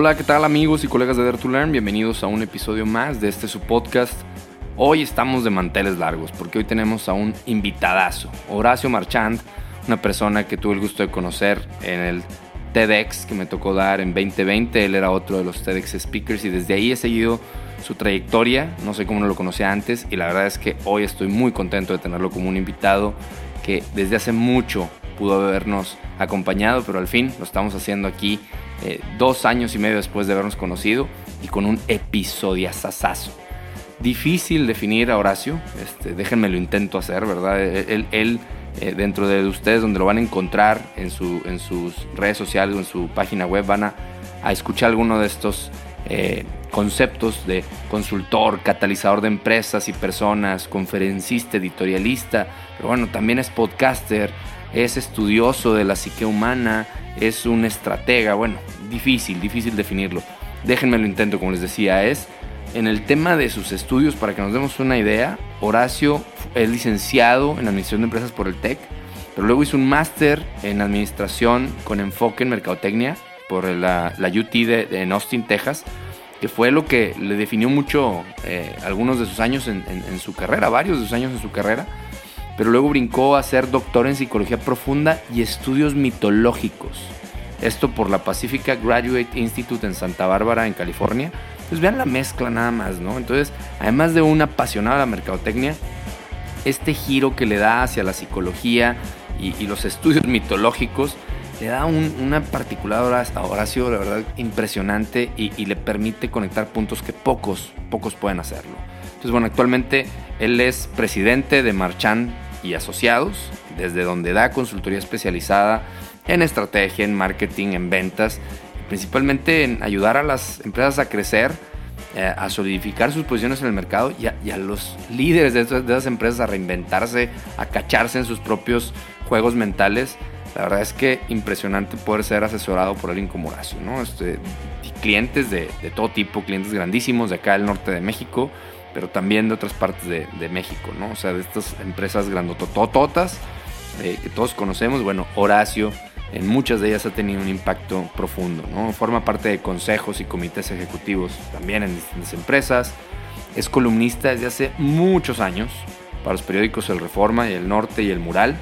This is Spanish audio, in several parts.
Hola, ¿qué tal amigos y colegas de Dare to Learn? Bienvenidos a un episodio más de este su podcast. Hoy estamos de manteles largos porque hoy tenemos a un invitadazo, Horacio Marchand, una persona que tuve el gusto de conocer en el TEDx que me tocó dar en 2020. Él era otro de los TEDx speakers y desde ahí he seguido su trayectoria. No sé cómo no lo conocía antes y la verdad es que hoy estoy muy contento de tenerlo como un invitado que desde hace mucho pudo habernos acompañado, pero al fin lo estamos haciendo aquí eh, dos años y medio después de habernos conocido y con un episodio sasazo. Difícil definir a Horacio, este, déjenme lo intento hacer, ¿verdad? Él, él eh, dentro de ustedes, donde lo van a encontrar en, su, en sus redes sociales o en su página web, van a, a escuchar alguno de estos eh, conceptos de consultor, catalizador de empresas y personas, conferencista, editorialista, pero bueno, también es podcaster, es estudioso de la psique humana, es un estratega, bueno, difícil, difícil definirlo. Déjenme lo intento, como les decía, es en el tema de sus estudios, para que nos demos una idea, Horacio es licenciado en Administración de Empresas por el TEC, pero luego hizo un máster en Administración con enfoque en Mercadotecnia por la, la UT de, en Austin, Texas, que fue lo que le definió mucho eh, algunos de sus años en, en, su carrera, varios de sus años en su carrera, pero luego brincó a ser doctor en Psicología Profunda y Estudios Mitológicos. Esto por la Pacifica Graduate Institute en Santa Bárbara, en California. Pues vean la mezcla nada más, ¿no? Entonces, además de un apasionado de la mercadotecnia, este giro que le da hacia la psicología y, los estudios mitológicos le da un, una particular a Horacio, la verdad, impresionante y, y, le permite conectar puntos que pocos, pocos pueden hacerlo. Entonces, bueno, actualmente él es presidente de Marchand y Asociados, desde donde da consultoría especializada en estrategia, en marketing, en ventas, principalmente en ayudar a las empresas a crecer, eh, a solidificar sus posiciones en el mercado y a, y a los líderes de esas, de esas empresas a reinventarse, a cacharse en sus propios juegos mentales la verdad es que impresionante poder ser asesorado por alguien como Horacio, ¿no? Este, clientes de, de, todo tipo, clientes grandísimos de acá del norte de México, pero también de otras partes de, de México, ¿no? O sea, de estas empresas grandotototas eh, que todos conocemos. Bueno, Horacio en muchas de ellas ha tenido un impacto profundo, ¿no? Forma parte de consejos y comités ejecutivos también en distintas empresas. Es columnista desde hace muchos años para los periódicos El Reforma y El Norte y El Mural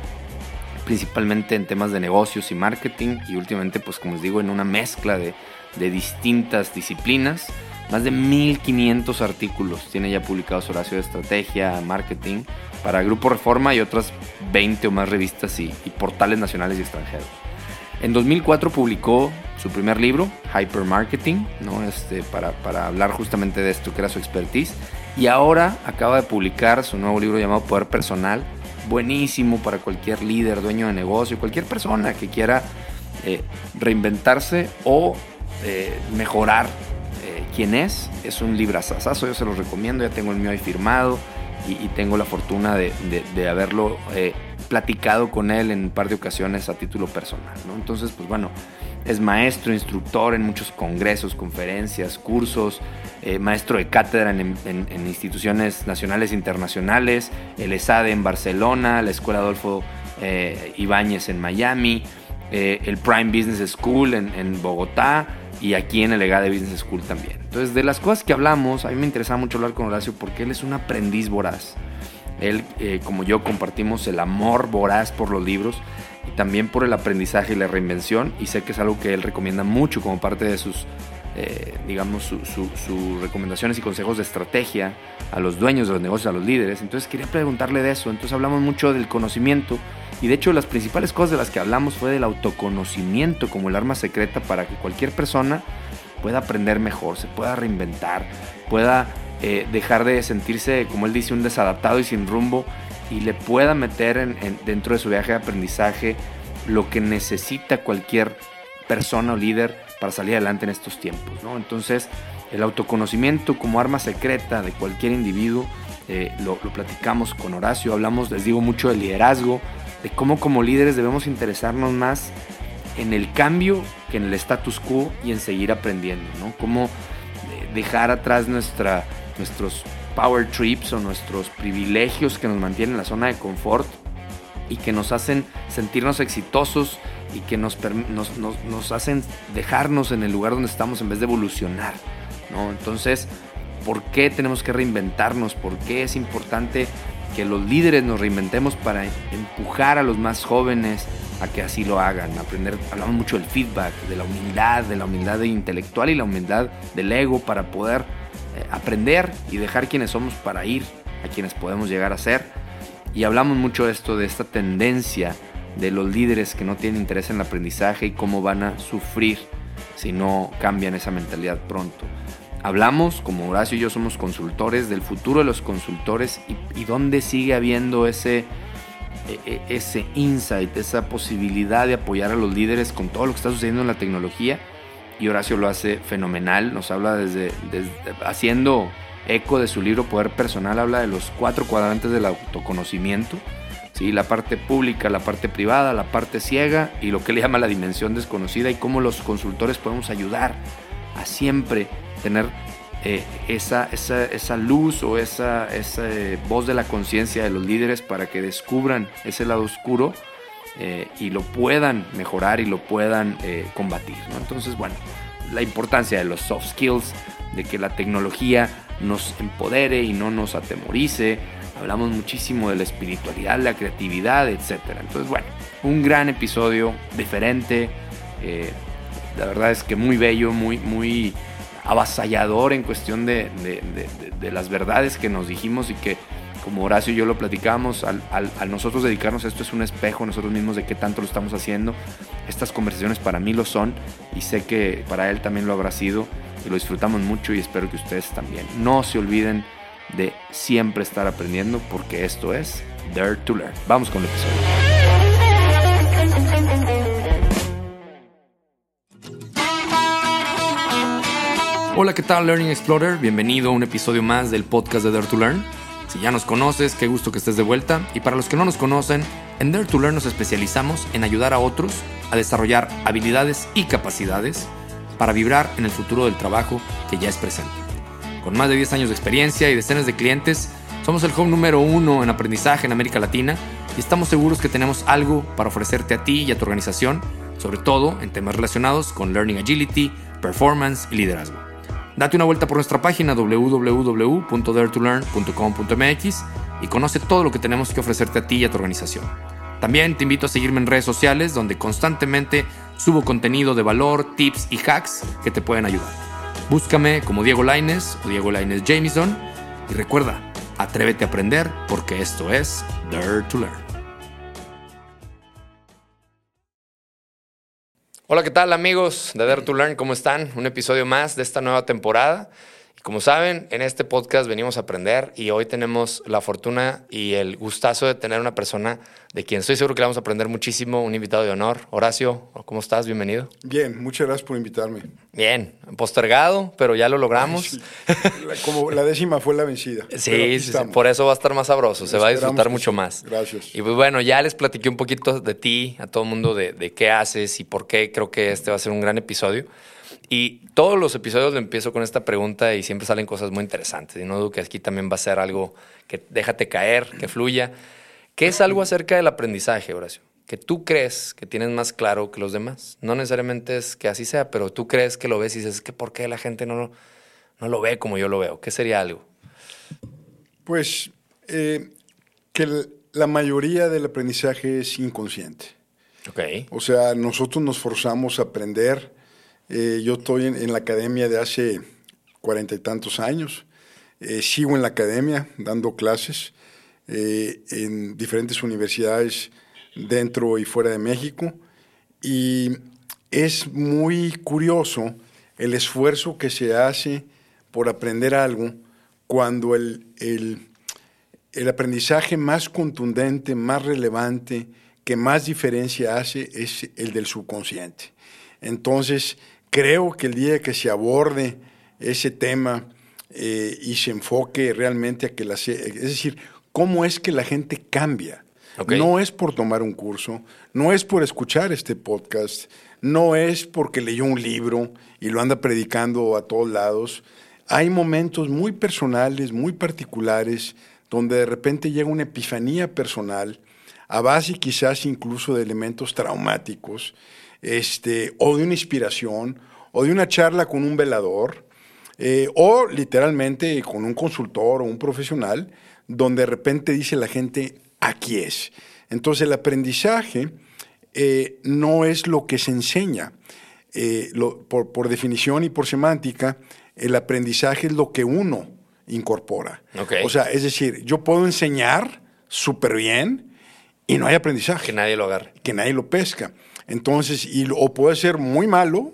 principalmente en temas de negocios y marketing y últimamente pues como les digo en una mezcla de, de distintas disciplinas. Más de 1500 artículos tiene ya publicados Horacio de Estrategia, Marketing para Grupo Reforma y otras 20 o más revistas y, y portales nacionales y extranjeros. En 2004 publicó su primer libro, Hyper Marketing, ¿no? este, para, para hablar justamente de esto que era su expertise. Y ahora acaba de publicar su nuevo libro llamado Poder Personal, buenísimo para cualquier líder, dueño de negocio, cualquier persona que quiera eh, reinventarse o eh, mejorar eh, quién es. Es un librazazazo, yo se los recomiendo, ya tengo el mío ahí firmado y, tengo la fortuna de, de, de haberlo platicado con él en un par de ocasiones a título personal. ¿no? Entonces, pues bueno, es maestro, instructor en muchos congresos, conferencias, cursos, eh, maestro de cátedra en, instituciones nacionales e internacionales, el ESADE en Barcelona, la Escuela Adolfo eh, Ibáñez en Miami, eh, el Prime Business School en, Bogotá y aquí en el EGADE Business School también. Entonces, de las cosas que hablamos, a mí me interesaba mucho hablar con Horacio porque él es un aprendiz voraz. Él, eh, como yo, compartimos el amor voraz por los libros y también por el aprendizaje y la reinvención. Y sé que es algo que él recomienda mucho como parte de sus, eh, digamos, sus su, su recomendaciones y consejos de estrategia a los dueños de los negocios, a los líderes. Entonces quería preguntarle de eso. Entonces hablamos mucho del conocimiento. Y de hecho las principales cosas de las que hablamos fue del autoconocimiento como el arma secreta para que cualquier persona pueda aprender mejor, se pueda reinventar, pueda eh, dejar de sentirse, como él dice, un desadaptado y sin rumbo y le pueda meter en, en, dentro de su viaje de aprendizaje lo que necesita cualquier persona o líder para salir adelante en estos tiempos. ¿no? Entonces, el autoconocimiento como arma secreta de cualquier individuo, eh, lo, lo, platicamos con Horacio, hablamos, les digo, mucho de liderazgo, de cómo como líderes debemos interesarnos más en el cambio que en el status quo y en seguir aprendiendo, ¿no? Cómo eh, dejar atrás nuestra, nuestros power trips o nuestros privilegios que nos mantienen en la zona de confort y que nos hacen sentirnos exitosos y que nos, nos, hacen dejarnos en el lugar donde estamos en vez de evolucionar. ¿no? Entonces, ¿por qué tenemos que reinventarnos? ¿Por qué es importante que los líderes nos reinventemos para empujar a los más jóvenes a que así lo hagan? Aprender, hablamos mucho del feedback, de la humildad, de la humildad intelectual y la humildad del ego para poder aprender y dejar quienes somos para ir a quienes podemos llegar a ser. Y hablamos mucho de esto, de esta tendencia de los líderes que no tienen interés en el aprendizaje y cómo van a sufrir si no cambian esa mentalidad pronto. Hablamos, como Horacio y yo somos consultores, del futuro de los consultores y, dónde sigue habiendo ese, e, e, ese insight, esa posibilidad de apoyar a los líderes con todo lo que está sucediendo en la tecnología. Y Horacio lo hace fenomenal, nos habla desde, haciendo eco de su libro Poder Personal, habla de los cuatro cuadrantes del autoconocimiento ¿sí? la parte pública, la parte privada, la parte ciega y lo que le llama la dimensión desconocida y cómo los consultores podemos ayudar a siempre tener eh, esa, esa, luz o esa, esa eh, voz de la conciencia de los líderes para que descubran ese lado oscuro eh, y lo puedan mejorar y lo puedan combatir. Entonces, bueno, la importancia de los soft skills, de que la tecnología nos empodere y no nos atemorice, Hablamos muchísimo de la espiritualidad, la creatividad, etc. Entonces, bueno, un gran episodio, diferente. Eh, la verdad es que muy bello, muy, muy avasallador en cuestión de, las verdades que nos dijimos y que, como Horacio y yo lo platicamos, al, nosotros dedicarnos a esto es un espejo nosotros mismos de qué tanto lo estamos haciendo. Estas conversaciones para mí lo son y sé que para él también lo habrá sido y lo disfrutamos mucho y espero que ustedes también. No se olviden de siempre estar aprendiendo porque esto es Dare to Learn. Vamos con el episodio. Hola, ¿qué tal Learning Explorer? Bienvenido a un episodio más del podcast de Dare to Learn. Ya nos conoces, qué gusto que estés de vuelta. Y para los que no nos conocen, en Dare to Learn nos especializamos en ayudar a otros a desarrollar habilidades y capacidades para vibrar en el futuro del trabajo que ya es presente. Con más de 10 años de experiencia y decenas de clientes, somos el home número uno en aprendizaje en América Latina y estamos seguros que tenemos algo para ofrecerte a ti y a tu organización, sobre todo en temas relacionados con Learning Agility, Performance y Liderazgo. Date una vuelta por nuestra página www.daretolearn.com.mx y conoce todo lo que tenemos que ofrecerte a ti y a tu organización. También te invito a seguirme en redes sociales donde constantemente subo contenido de valor, tips y hacks que te pueden ayudar. Búscame como Diego Laines o Diego Laines Jameson y recuerda, atrévete a aprender porque esto es Dare to Learn. Hola, ¿qué tal amigos de Dare to Learn? ¿Cómo están? Un episodio más de esta nueva temporada. Como saben, en este podcast venimos a aprender y hoy tenemos la fortuna y el gustazo de tener una persona de quien estoy seguro que vamos a aprender muchísimo, un invitado de honor. Horacio, ¿cómo estás? Bienvenido. Bien, muchas gracias por invitarme. Bien, postergado, pero ya lo logramos. Como la décima fue la vencida. Sí, por eso va a estar más sabroso, se va a disfrutar mucho más. Gracias. Y pues bueno, ya les platiqué un poquito de ti, a todo el mundo, de, de qué haces y por qué creo que este va a ser un gran episodio. Y todos los episodios lo empiezo con esta pregunta y siempre salen cosas muy interesantes. Y no dudo que aquí también va a ser algo que déjate caer, que fluya. ¿Qué es algo acerca del aprendizaje, Horacio? Que tú crees que tienes más claro que los demás. No necesariamente es que así sea, pero tú crees que lo ves y dices, que ¿por qué la gente no lo, no lo ve como yo lo veo? ¿Qué sería algo? Pues eh, que la mayoría del aprendizaje es inconsciente. Okay. O sea, nosotros nos forzamos a aprender eh, yo estoy en, la academia de hace cuarenta y tantos años. Eh, sigo en la academia dando clases eh, en diferentes universidades dentro y fuera de México. Y es muy curioso el esfuerzo que se hace por aprender algo cuando el, el, el aprendizaje más contundente, más relevante, que más diferencia hace es el del subconsciente. Entonces, creo que el día que se aborde ese tema eh, y se enfoque realmente a que la... Es decir, cómo es que la gente cambia. No es por tomar un curso, no es por escuchar este podcast, no es porque leyó un libro y lo anda predicando a todos lados. Hay momentos muy personales, muy particulares, donde de repente llega una epifanía personal, a base quizás incluso de elementos traumáticos, este, o de una inspiración, o de una charla con un velador, eh, o literalmente con un consultor o un profesional, donde de repente dice la gente, aquí es. Entonces el aprendizaje eh, no es lo que se enseña. Eh, por, definición y por semántica, el aprendizaje es lo que uno incorpora. O sea, es decir, yo puedo enseñar súper bien y no hay aprendizaje. Que nadie lo agarre. Que nadie lo pesca. Entonces, y, o puede ser muy malo,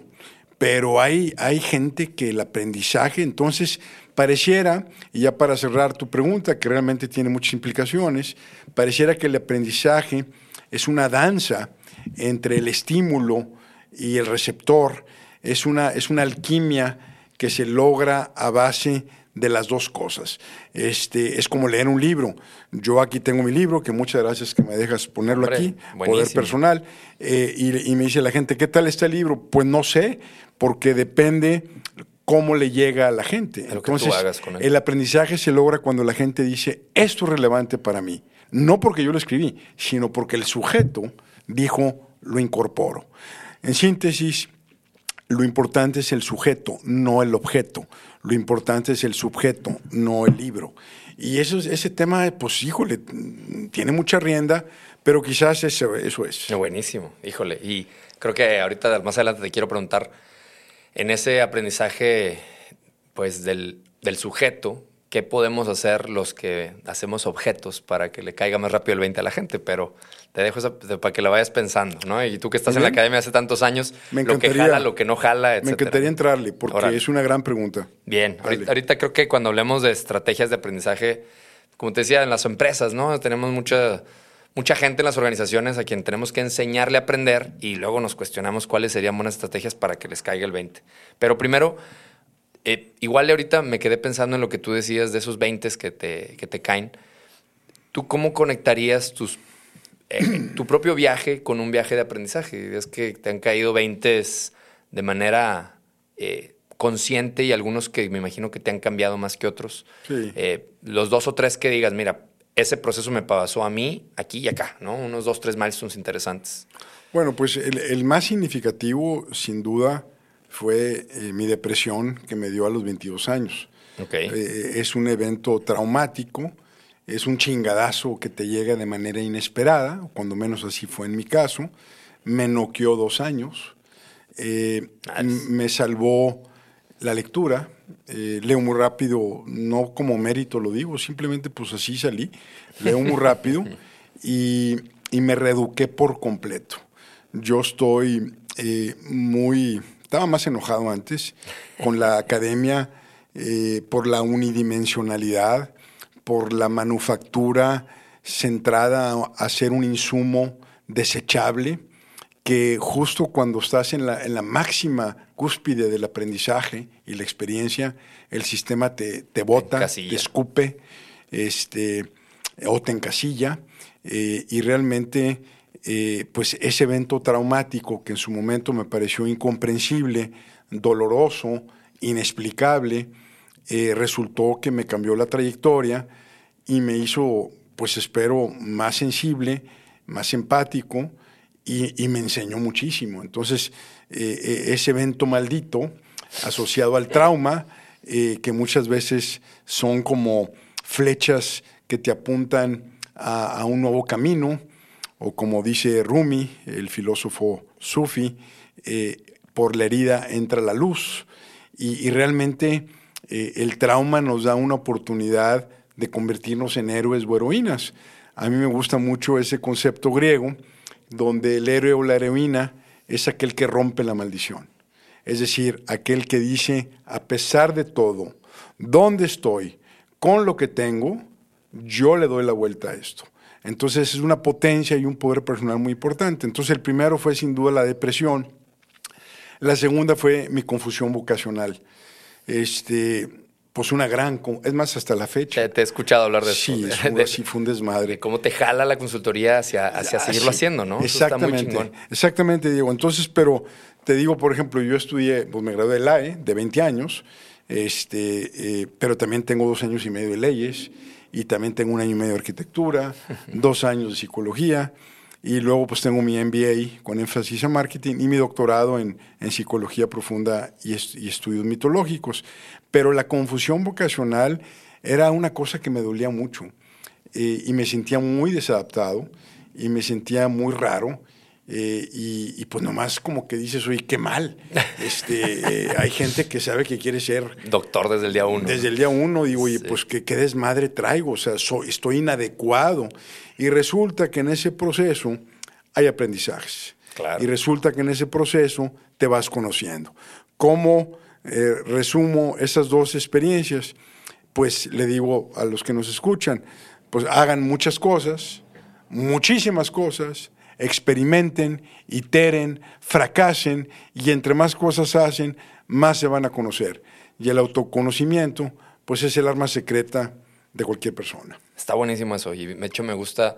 pero hay, hay gente que el aprendizaje, entonces, pareciera, y ya para cerrar tu pregunta, que realmente tiene muchas implicaciones, pareciera que el aprendizaje es una danza entre el estímulo y el receptor, es una, es una alquimia que se logra a base de las dos cosas. Este, es como leer un libro. Yo aquí tengo mi libro, que muchas gracias que me dejas ponerlo aquí, Poder Personal, eh, y, me dice la gente, ¿qué tal está el libro? Pues no sé, porque depende cómo le llega a la gente. Entonces, el aprendizaje se logra cuando la gente dice, esto es relevante para mí. No porque yo lo escribí, sino porque el sujeto dijo, lo incorporo. En síntesis, lo importante es el sujeto, no el objeto. Lo importante es el sujeto, no el libro. Y eso, ese tema, pues híjole, tiene mucha rienda, pero quizás eso, eso es. Buenísimo, híjole. Y creo que ahorita más adelante te quiero preguntar, en ese aprendizaje pues del, del sujeto, qué podemos hacer los que hacemos objetos para que le caiga más rápido el 20 a la gente, pero te dejo eso para que la vayas pensando, ¿no? Y tú que estás en la academia hace tantos años, lo que jala, lo que no jala, etc. Me encantaría entrarle, porque es una gran pregunta. Bien, ahorita, creo que cuando hablemos de estrategias de aprendizaje, como te decía, en las empresas, ¿no? Tenemos mucha, mucha gente en las organizaciones a quien tenemos que enseñarle a aprender y luego nos cuestionamos cuáles serían buenas estrategias para que les caiga el 20. Pero primero eh, igual ahorita me quedé pensando en lo que tú decías de esos 20 que te, que te caen. ¿Tú cómo conectarías tus, eh, tu propio viaje con un viaje de aprendizaje? Es que te han caído 20 de manera eh, consciente y algunos que me imagino que te han cambiado más que otros. los dos o tres que digas, mira, ese proceso me pasó a mí aquí y acá, ¿no? Unos dos, tres milestones interesantes. Bueno, pues el, el más significativo, sin duda, fue eh, mi depresión que me dio a los 22 años. Eh, es un evento traumático, es un chingadazo que te llega de manera inesperada, cuando menos así fue en mi caso. Me noqueó dos años, eh, me salvó la lectura, leo muy rápido, no como mérito lo digo, simplemente pues así salí, leo muy rápido y, y me reeduqué por completo. Yo estoy muy estaba más enojado antes con la academia eh, por la unidimensionalidad, por la manufactura centrada a ser un insumo desechable, que justo cuando estás en la, en la máxima cúspide del aprendizaje y la experiencia, el sistema te, te bota, te escupe, este, o te encasilla, eh, y realmente eh, pues ese evento traumático que en su momento me pareció incomprensible, doloroso, inexplicable, eh, resultó que me cambió la trayectoria y me hizo, pues espero, más sensible, más empático y, me enseñó muchísimo. Entonces, eh, ese evento maldito asociado al trauma, que muchas veces son como flechas que te apuntan a un nuevo camino, o como dice Rumi, el filósofo sufi, eh, por la herida entra la luz. Y, realmente eh, el trauma nos da una oportunidad de convertirnos en héroes o heroínas. A mí me gusta mucho ese concepto griego, donde el héroe o la heroína es aquel que rompe la maldición. Es decir, aquel que dice, a pesar de todo, ¿dónde estoy? Con lo que tengo, yo le doy la vuelta a esto. Entonces es una potencia y un poder personal muy importante. Entonces el primero fue sin duda la depresión. La segunda fue mi confusión vocacional. Este, pues una gran, es más hasta la fecha. Te, he escuchado hablar de sí, eso. Sí, fue un desmadre. cómo te jala la consultoría hacia, hacia ah, seguirlo haciendo, ¿no? Exactamente, exactamente, Diego. Entonces, pero te digo, por ejemplo, yo estudié, pues me gradué de LAE de 20 años, este, eh, pero también tengo dos años y medio de leyes y también tengo un año y medio de arquitectura, dos años de psicología y luego pues tengo mi MBA con énfasis en marketing y mi doctorado en, en psicología profunda y, estudios mitológicos. Pero la confusión vocacional era una cosa que me dolía mucho eh, y me sentía muy desadaptado y me sentía muy raro. Eh, y, y, pues nomás como que dices, oye, qué mal. Este, eh, hay gente que sabe que quiere ser... Doctor desde el día uno. Desde el día uno, digo, oye, pues ¿qué, qué, desmadre traigo, o sea, soy, estoy inadecuado. Y resulta que en ese proceso hay aprendizajes. Claro. Y resulta que en ese proceso te vas conociendo. ¿Cómo eh, resumo esas dos experiencias? Pues le digo a los que nos escuchan, pues hagan muchas cosas, muchísimas cosas, experimenten, iteren, fracasen y entre más cosas hacen, más se van a conocer. Y el autoconocimiento, pues es el arma secreta de cualquier persona. Está buenísimo eso y de hecho me gusta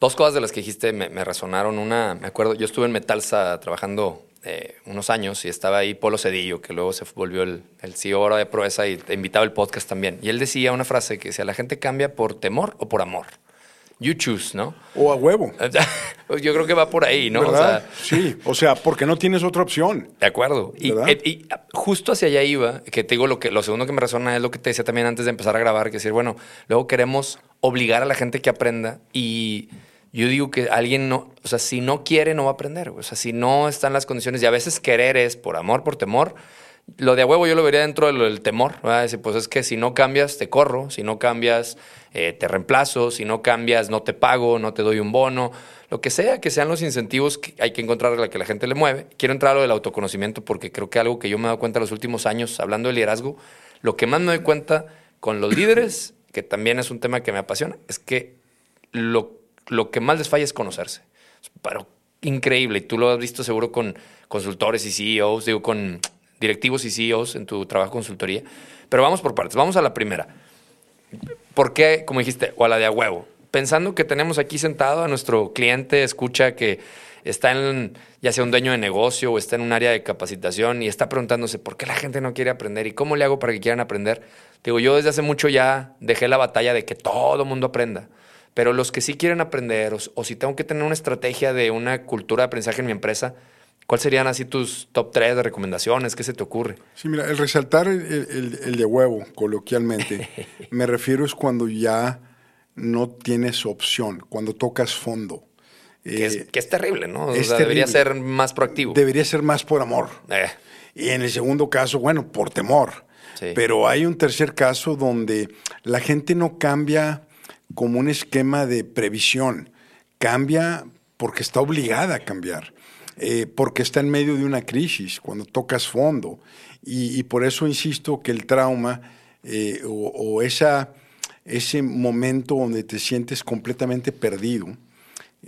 dos cosas de las que dijiste me, me resonaron. Una, me acuerdo, yo estuve en Metalsa trabajando eh, unos años y estaba ahí Polo Cedillo, que luego se volvió el, el CEO de Proeza y te invitaba el podcast también. Y él decía una frase que decía, la gente cambia por temor o por amor. You choose, ¿no? O a huevo. Yo creo que va por ahí, ¿no? ¿Verdad? O sea, sí, o sea, porque no tienes otra opción. De acuerdo. Y, y, justo hacia allá iba, que te digo, lo, que, lo segundo que me resona es lo que te decía también antes de empezar a grabar, que decir, bueno, luego queremos obligar a la gente que aprenda y yo digo que alguien no, o sea, si no quiere, no va a aprender. O sea, si no están las condiciones, y a veces querer es por amor, por temor. Lo de a huevo yo lo vería dentro del temor. pues es que si no cambias, te corro. Si no cambias, eh, te reemplazo. Si no cambias, no te pago, no te doy un bono. Lo que sea, que sean los incentivos que hay que encontrar a la que la gente le mueve. Quiero entrar a lo del autoconocimiento porque creo que algo que yo me he dado cuenta en los últimos años, hablando de liderazgo, lo que más me doy cuenta con los líderes, que también es un tema que me apasiona, es que lo lo que más les falla es conocerse. Pero increíble. Y tú lo has visto seguro con consultores y CEOs, digo, con directivos y CEOs en tu trabajo consultoría. Pero vamos por partes. Vamos a la primera. ¿Por qué, como dijiste, o a la de a huevo? Pensando que tenemos aquí sentado a nuestro cliente, escucha que está en, ya sea un dueño de negocio o está en un área de capacitación y está preguntándose por qué la gente no quiere aprender y cómo le hago para que quieran aprender. Digo, yo desde hace mucho ya dejé la batalla de que todo mundo aprenda. Pero los que sí quieren aprender, o, o, si tengo que tener una estrategia de una cultura de aprendizaje en mi empresa, ¿cuáles serían así tus top tres de recomendaciones? ¿Qué se te ocurre? Sí, mira, el resaltar el, el, el de huevo, coloquialmente, me refiero es cuando ya no tienes opción, cuando tocas fondo. Que, es, que es, terrible, ¿no? Es o sea, debería ser más proactivo. Debería ser más por amor. Eh. Y en el segundo caso, bueno, por temor. Sí. Pero hay un tercer caso donde la gente no cambia como un esquema de previsión. Cambia porque está obligada a cambiar, eh, porque está en medio de una crisis, cuando tocas fondo. Y, y por eso insisto que el trauma eh, o, o, esa, ese momento donde te sientes completamente perdido,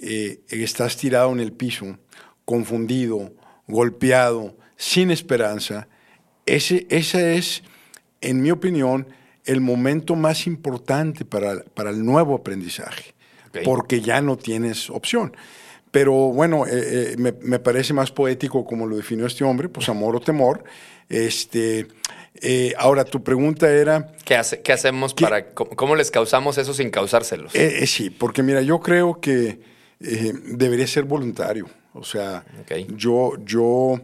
eh, estás tirado en el piso, confundido, golpeado, sin esperanza, ese, esa es, en mi opinión, el momento más importante para, para el nuevo aprendizaje, okay. porque ya no tienes opción. Pero bueno, eh, eh, me, me, parece más poético como lo definió este hombre, pues amor o temor. Este, eh, ahora, tu pregunta era... ¿Qué, hace, qué hacemos ¿qué? para... ¿Cómo les causamos eso sin causárselos? Sí, porque mira, yo creo que debería ser voluntario. O sea, okay. yo, yo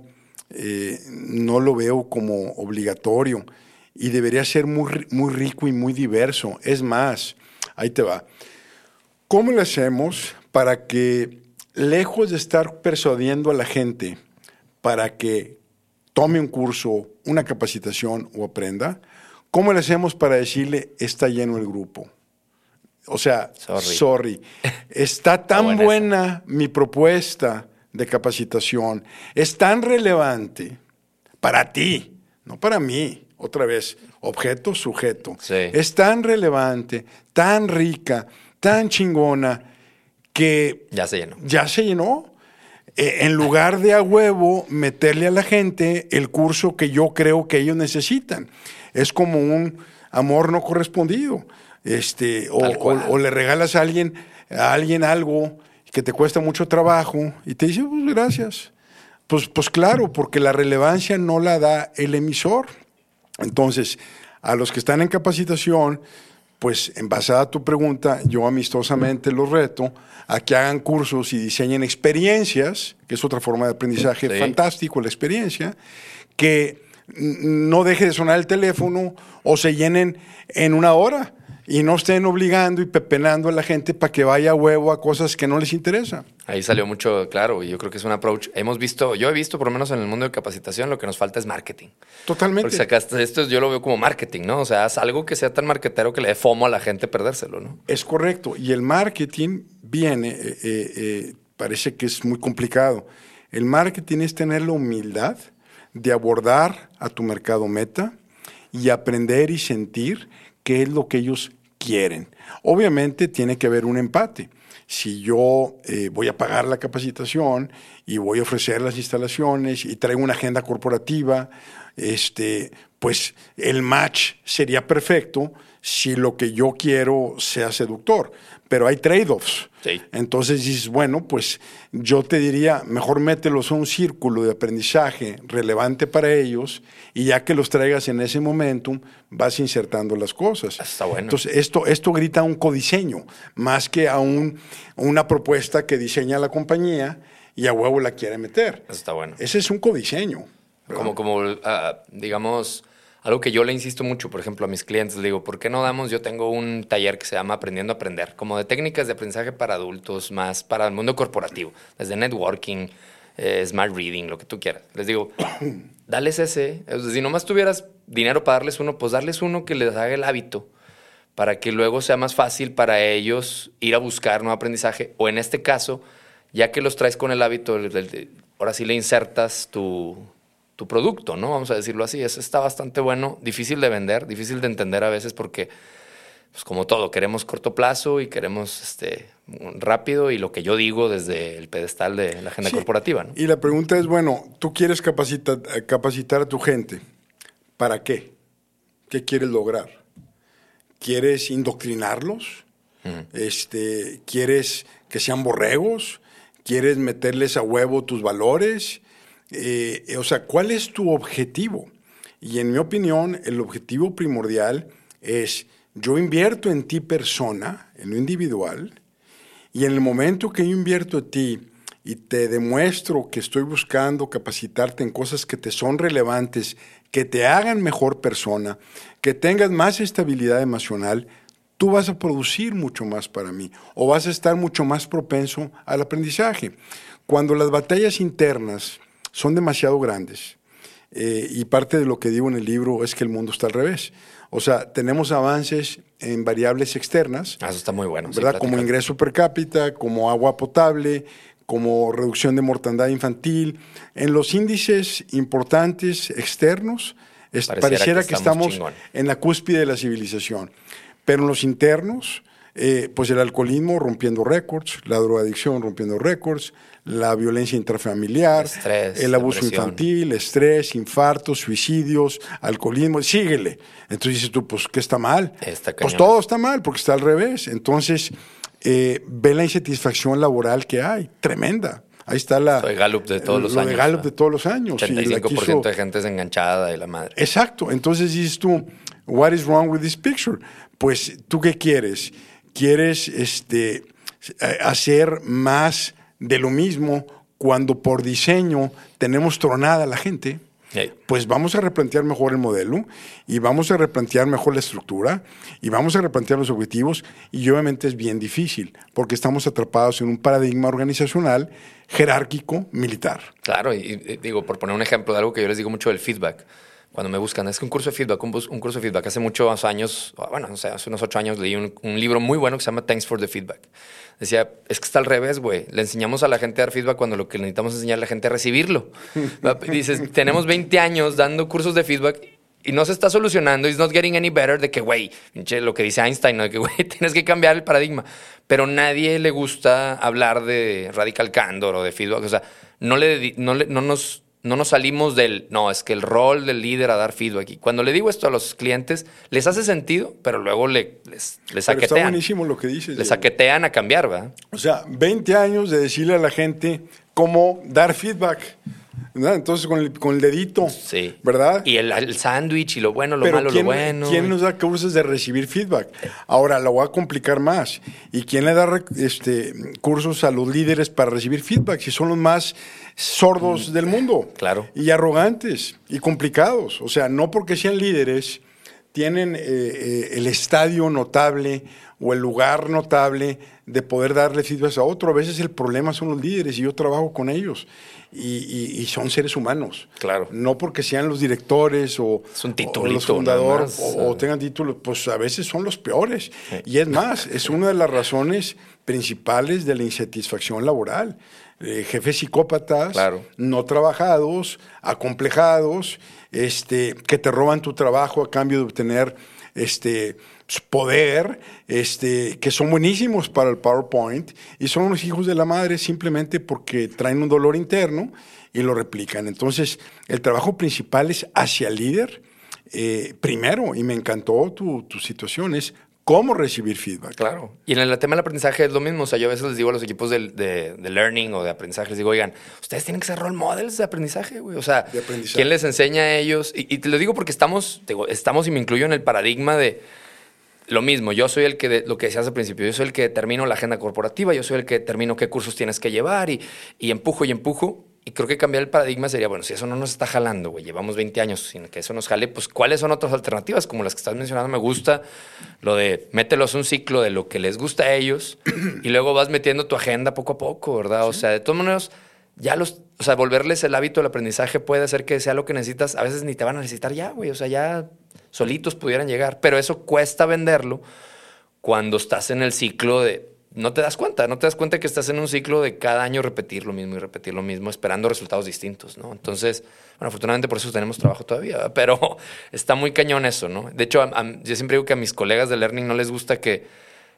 no lo veo como obligatorio y debería ser muy, muy rico y muy diverso. Es más, ahí te va. ¿Cómo le hacemos para que, lejos de estar persuadiendo a la gente para que tome un curso, una capacitación o aprenda, ¿cómo le hacemos para decirle está lleno el grupo? O sea, sorry, sorry. está tan buena, buena mi propuesta de capacitación, es tan relevante para ti, no para mí otra vez, objeto, sujeto. Sí. Es tan relevante, tan rica, tan chingona, que... Ya se llenó. Ya se llenó. Eh, en lugar de a huevo meterle a la gente el curso que yo creo que ellos necesitan. Es como un amor no correspondido. Este, o, o, o, le regalas a alguien, a alguien algo que te cuesta mucho trabajo y te dice, pues gracias. Pues, pues claro, porque la relevancia no la da el emisor. Entonces, a los que están en capacitación, pues en base a tu pregunta, yo amistosamente los reto a que hagan cursos y diseñen experiencias, que es otra forma de aprendizaje fantástico, la experiencia, que no deje de sonar el teléfono o se llenen en una hora y no estén obligando y pepenando a la gente para que vaya a huevo a cosas que no les interesan. Ahí salió mucho, claro, y yo creo que es un approach. Hemos visto, yo he visto, por lo menos en el mundo de capacitación, lo que nos falta es marketing. Totalmente. Porque sacaste esto, yo lo veo como marketing, ¿no? O sea, haz algo que sea tan marketero que le dé fomo a la gente perdérselo, ¿no? Es correcto. Y el marketing viene, eh, eh, eh, parece que es muy complicado. El marketing es tener la humildad de abordar a tu mercado meta y aprender y sentir qué es lo que ellos quieren. Obviamente tiene que haber un empate. Si yo eh, voy a pagar la capacitación y voy a ofrecer las instalaciones y traigo una agenda corporativa, este, pues el match sería perfecto si lo que yo quiero sea seductor. Pero hay trade-offs. Entonces dices, bueno, pues yo te diría, mejor mételos a un círculo de aprendizaje relevante para ellos y ya que los traigas en ese momentum, vas insertando las cosas. Está bueno. Entonces, esto, esto grita a un codiseño, más que a un, una propuesta que diseña la compañía y a huevo la quiere meter. está bueno. Ese es un codiseño. Como, como ah, digamos algo que yo le insisto mucho, por ejemplo, a mis clientes, le digo, ¿por qué no damos? Yo tengo un taller que se llama Aprendiendo a Aprender, como de técnicas de aprendizaje para adultos, más para el mundo corporativo, desde networking, eh, smart reading, lo que tú quieras. Les digo, dales ese. si nomás tuvieras dinero para darles uno, pues darles uno que les haga el hábito para que luego sea más fácil para ellos ir a buscar nuevo aprendizaje. O en este caso, ya que los traes con el hábito, ahora sí le insertas tu, tu producto, ¿no? Vamos a decirlo así. Eso está bastante bueno, difícil de vender, difícil de entender a veces porque, pues como todo, queremos corto plazo y queremos este, rápido y lo que yo digo desde el pedestal de la agenda corporativa, ¿no? Y la pregunta es, bueno, tú quieres capacitar, capacitar a tu gente. ¿Para qué? ¿Qué quieres lograr? ¿Quieres indoctrinarlos? este, ¿Quieres que sean borregos? ¿Quieres meterles a huevo tus valores? Eh, o sea, ¿cuál es tu objetivo? Y en mi opinión, el objetivo primordial es, yo invierto en ti persona, en lo individual, y en el momento que yo invierto en ti y te demuestro que estoy buscando capacitarte en cosas que te son relevantes, que te hagan mejor persona, que tengas más estabilidad emocional, tú vas a producir mucho más para mí o vas a estar mucho más propenso al aprendizaje. Cuando las batallas internas son demasiado grandes. Eh, y parte de lo que digo en el libro es que el mundo está al revés. O sea, tenemos avances en variables externas. Ah, eso está muy bueno. ¿Verdad? como ingreso per cápita, como agua potable, como reducción de mortandad infantil. En los índices importantes externos, pareciera, que, estamos, en la cúspide de la civilización. Pero en los internos, eh, pues el alcoholismo rompiendo récords, la drogadicción rompiendo récords, la violencia intrafamiliar, el abuso infantil, estrés, infartos, suicidios, alcoholismo, síguele. Entonces dices tú, pues, ¿qué está mal? pues todo está mal porque está al revés. Entonces, eh, ve la insatisfacción laboral que hay, tremenda. Ahí está la. Soy Gallup de todos los años. Gallup de todos los años. 85% de gente es enganchada y la madre. Exacto. Entonces dices tú, what is wrong with this picture? Pues, ¿tú qué quieres? ¿Quieres este, eh, hacer más de lo mismo cuando por diseño tenemos tronada la gente, pues vamos a replantear mejor el modelo y vamos a replantear mejor la estructura y vamos a replantear los objetivos y obviamente es bien difícil porque estamos atrapados en un paradigma organizacional jerárquico militar. Claro, y, digo, por poner un ejemplo de algo que yo les digo mucho del feedback cuando me buscan, es que un curso de feedback, un, curso de feedback, hace muchos años, bueno, no sé, hace unos ocho años leí un, un, libro muy bueno que se llama Thanks for the Feedback decía, es que está al revés, güey. Le enseñamos a la gente a dar feedback cuando lo que necesitamos es enseñar a la gente a recibirlo. Dices, tenemos 20 años dando cursos de feedback y no se está solucionando, it's not getting any better, de que, güey, lo que dice Einstein, ¿no? de que, güey, tienes que cambiar el paradigma. Pero nadie le gusta hablar de radical candor o de feedback. O sea, no, le, no, le, no nos no nos salimos del, no, es que el rol del líder a dar feedback. Y cuando le digo esto a los clientes, les hace sentido, pero luego le, les, les saquetean. está buenísimo lo que dices. Les saquetean a cambiar, ¿verdad? O sea, 20 años de decirle a la gente cómo dar feedback. Entonces con el, con el dedito, Sí. ¿verdad? Y el, el sándwich y lo bueno, lo Pero malo, ¿quién, lo bueno. ¿quién nos da cursos de recibir feedback? Ahora lo voy a complicar más. ¿Y quién le da este, cursos a los líderes para recibir feedback? Si son los más sordos del mundo. Mm, claro. Y arrogantes y complicados. O sea, no porque sean líderes tienen eh, eh, el estadio notable o el lugar notable de poder darle feedback a otro. A veces el problema son los líderes y yo trabajo con ellos. Y, y- y son seres humanos. Claro. No porque sean los directores o, o los fundadores o, o tengan títulos, pues a veces son los peores. Y es más, es una de las razones principales de la insatisfacción laboral. Eh, jefes psicópatas, Claro. no trabajados, acomplejados, este, que te roban tu trabajo a cambio de obtener este poder, este, que son buenísimos para el PowerPoint y son unos hijos de la madre simplemente porque traen un dolor interno y lo replican. Entonces, el trabajo principal es hacia el líder, eh, primero, y me encantó tu, tu situación, es cómo recibir feedback. Claro. Y en el tema del aprendizaje es lo mismo. O sea, yo a veces les digo a los equipos del- de, de learning o de aprendizaje, les digo, oigan, ustedes tienen que ser role models de aprendizaje, güey. O sea, De aprendizaje. ¿quién les enseña a ellos? Y, y te lo digo porque estamos, digo, estamos y me incluyo en el paradigma de lo mismo. Yo soy el que, de- lo que decías al principio, yo soy el que determino la agenda corporativa, yo soy el que determino qué cursos tienes que llevar y, y empujo y empujo. Y creo que cambiar el paradigma sería, bueno, si eso no nos está jalando, güey, llevamos 20 años sin que eso nos jale, pues ¿cuáles son otras alternativas? Como las que estás mencionando, me gusta lo de mételos un ciclo de lo que les gusta a ellos y luego vas metiendo tu agenda poco a poco, ¿verdad? O sea, de todos modos, ya los, o sea, volverles el hábito del aprendizaje puede hacer que sea lo que necesitas, a veces ni te van a necesitar ya, güey, o sea, ya solitos pudieran llegar, pero eso cuesta venderlo cuando estás en el ciclo de... No te das cuenta, no te das cuenta que estás en un ciclo de cada año repetir lo mismo y repetir lo mismo, esperando resultados distintos, ¿no? Entonces, bueno, afortunadamente por eso tenemos trabajo todavía, pero está muy cañón eso, ¿no? De hecho, yo siempre digo que a mis colegas de Learning no les gusta que,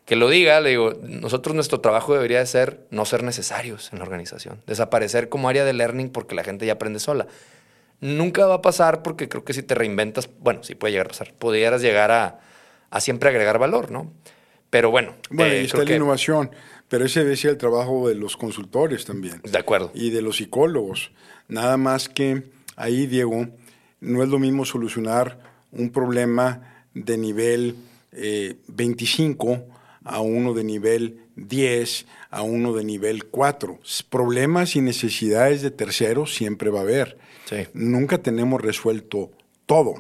que lo diga, le digo, nosotros nuestro trabajo debería de ser no ser necesarios en la organización, desaparecer como área de Learning porque la gente ya aprende sola. Nunca va a pasar porque creo que si te reinventas, bueno, sí puede llegar a pasar, pudieras llegar a, a siempre agregar valor, ¿no? Pero bueno, Bueno, eh, y está creo la que- innovación, pero ese ser el trabajo de los consultores también. De acuerdo. y de los psicólogos. Nada más que ahí, Diego, no es lo mismo solucionar un problema de nivel eh, 25 a uno de nivel 10, a uno de nivel 4. Problemas y necesidades de terceros siempre va a haber. Sí. Nunca tenemos resuelto todo.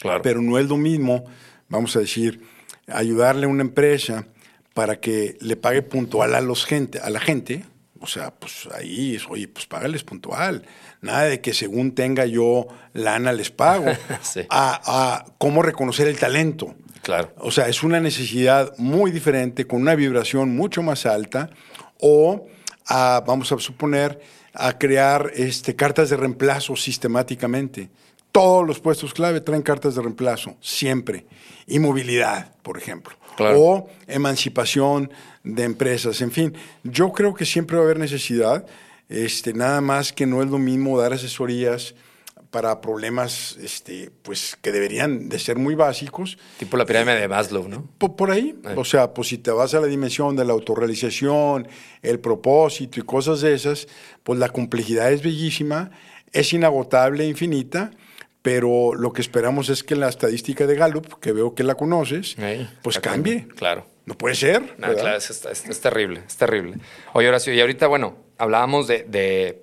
Claro. Pero no es lo mismo, vamos a decir, ayudarle a una empresa para que le pague puntual a los gente, a la gente. O sea, pues ahí es, oye, pues págales puntual. Nada de que según tenga yo lana les pago. Sí. a, a cómo reconocer el talento. Claro. O sea, es una necesidad muy diferente, con una vibración mucho más alta, o a, vamos a suponer, a crear este, cartas de reemplazo sistemáticamente. Todos los puestos clave traen cartas de reemplazo, siempre. Y movilidad, por ejemplo. Claro. O emancipación de empresas. En fin, yo creo que siempre va a haber necesidad. Este, nada más que no es lo mismo dar asesorías para problemas este, pues, que deberían de ser muy básicos. Tipo la pirámide de Maslow, ¿no? Por, por ahí, o sea, pues si te vas a la dimensión de la autorrealización, el propósito y cosas de esas, pues la complejidad es bellísima, es inagotable, infinita, pero lo que esperamos es que la estadística de Gallup, que veo que la conoces, pues cambie. Claro. No puede ser. No, claro, es, es- es terrible, es terrible. Oye, Horacio, y ahorita, bueno, hablábamos de, de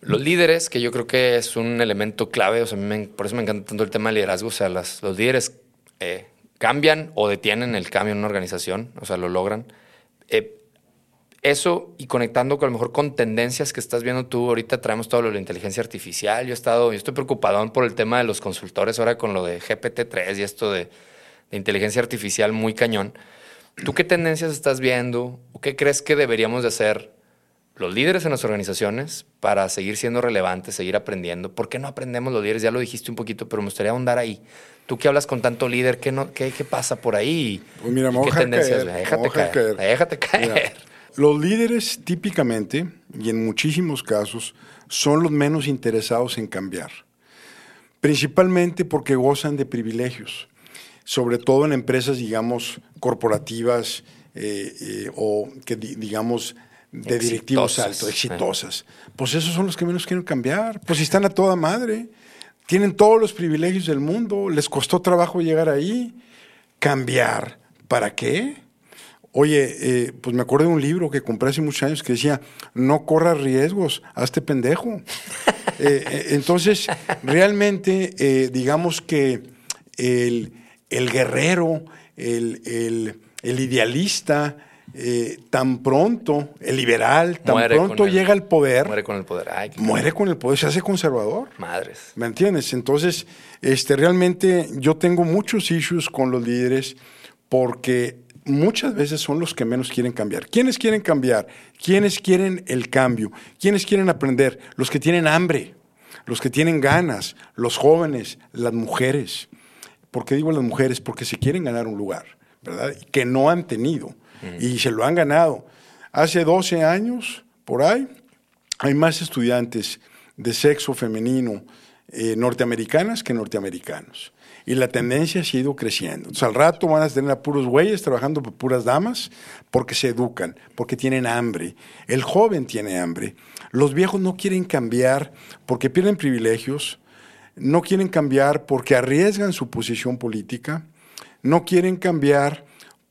los líderes, que yo creo que es un elemento clave, o sea, por eso me encanta tanto el tema de liderazgo, o sea, los líderes eh, cambian o detienen el cambio en una organización, o sea, lo logran. Eh, eso y conectando con a lo mejor con tendencias que estás viendo tú, ahorita traemos todo lo de la inteligencia artificial, yo he estado, yo estoy preocupado por el tema de los consultores ahora con lo de GPT-3 y esto de, de inteligencia artificial muy cañón. ¿Tú qué tendencias estás viendo o qué crees que deberíamos de hacer los líderes en las organizaciones para seguir siendo relevantes, seguir aprendiendo? ¿Por qué no aprendemos los líderes? Ya lo dijiste un poquito, pero me gustaría ahondar ahí. Tú que hablas con tanto líder, ¿qué, no, qué, qué pasa por ahí? Pues mira, ¿Y me voy qué tendencias? caer, Déjate caer, caer. déjate caer. Mira, los líderes típicamente, y en muchísimos casos, son los menos interesados en cambiar. Principalmente porque gozan de privilegios, sobre todo en empresas, digamos, corporativas eh, eh, o que, di- digamos, de directivos altos, exitosas. Pues esos son los que menos quieren cambiar. Pues están a toda madre. Tienen todos los privilegios del mundo. Les costó trabajo llegar ahí. Cambiar. ¿Para qué? Oye, eh, pues me acuerdo de un libro que compré hace muchos años que decía, no corras riesgos, hazte pendejo. Eh, eh, entonces, realmente, digamos que el, guerrero, el, idealista, tan pronto, el liberal, tan pronto llega al poder. Muere con el poder. muere con el poder, se hace conservador. Madres. ¿Me entiendes? Entonces, este, realmente yo tengo muchos issues con los líderes porque muchas veces son los que menos quieren cambiar. ¿Quiénes quieren cambiar? ¿Quiénes quieren el cambio? ¿Quiénes quieren aprender? Los que tienen hambre, los que tienen ganas, los jóvenes, las mujeres. ¿Por qué digo las mujeres? Porque se quieren ganar un lugar, ¿verdad? Que no han tenido y se lo han ganado. Hace 12 años, por ahí, hay más estudiantes de sexo femenino eh, norteamericanas que norteamericanos y la tendencia ha ido creciendo. Entonces, al rato van a tener a puros güeyes trabajando por puras damas porque se educan, porque tienen hambre. El joven tiene hambre. Los viejos no quieren cambiar porque pierden privilegios, no quieren cambiar porque arriesgan su posición política, no quieren cambiar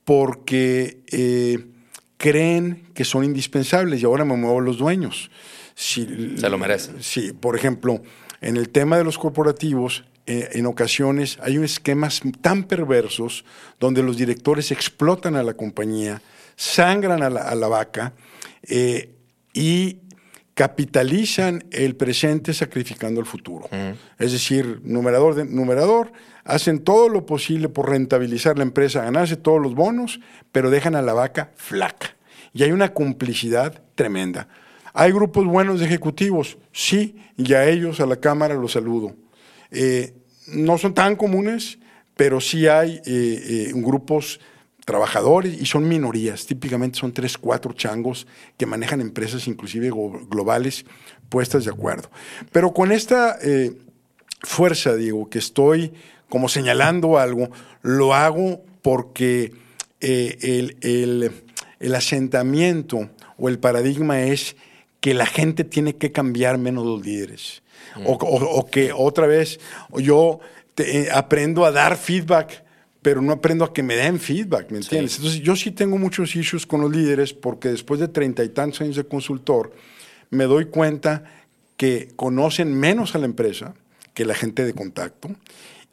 porque eh, creen que son indispensables y ahora me muevo a los dueños. Si, se lo merecen. Sí, por ejemplo, en el tema de los corporativos, eh, en ocasiones hay esquemas tan perversos donde los directores explotan a la compañía, sangran a la, vaca eh, y capitalizan el presente sacrificando el futuro. Es decir, numerador de numerador, hacen todo lo posible por rentabilizar la empresa, ganarse todos los bonos, pero dejan a la vaca flaca. Y hay una complicidad tremenda. ¿Hay grupos buenos de ejecutivos? Sí, y a ellos, a la Cámara, los saludo. Eh, no son tan comunes, pero sí hay eh, eh, grupos trabajadores y son minorías. Típicamente son tres, cuatro changos que manejan empresas inclusive globales puestas de acuerdo. Pero con esta fuerza, digo, que estoy como señalando algo, lo hago porque el, el asentamiento o el paradigma es que la gente tiene que cambiar menos los líderes. O, que otra vez yo eh, aprendo a dar feedback, pero no aprendo a que me den feedback, ¿me entiendes? Entonces yo sí tengo muchos issues con los líderes porque después de treinta y tantos años de consultor, me doy cuenta que conocen menos a la empresa que la gente de contacto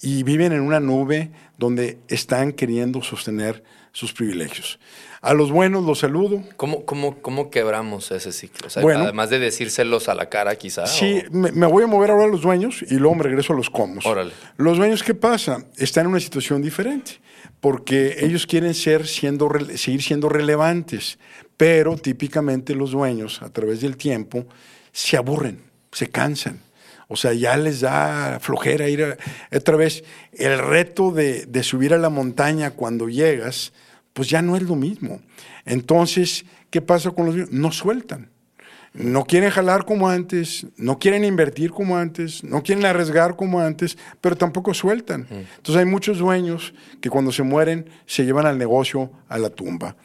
y viven en una nube donde están queriendo sostener sus privilegios. A los buenos los saludo. ¿Cómo, cómo, cómo quebramos ese ciclo? además de decírselos a la cara, quizá. Sí, me, voy a mover ahora a los dueños y luego me regreso a los comos. Órale. Los dueños, ¿qué pasa? Están en una situación diferente porque ellos quieren ser siendo, seguir siendo relevantes, pero típicamente los dueños, a través del tiempo, se aburren, se cansan. O sea, ya les da flojera ir a, otra vez. El reto de, de subir a la montaña cuando llegas, pues ya no es lo mismo. Entonces, ¿qué pasa con los niños? No sueltan. No quieren jalar como antes, no quieren invertir como antes, no quieren arriesgar como antes, pero tampoco sueltan. Entonces hay muchos dueños que cuando se mueren se llevan al negocio a la tumba.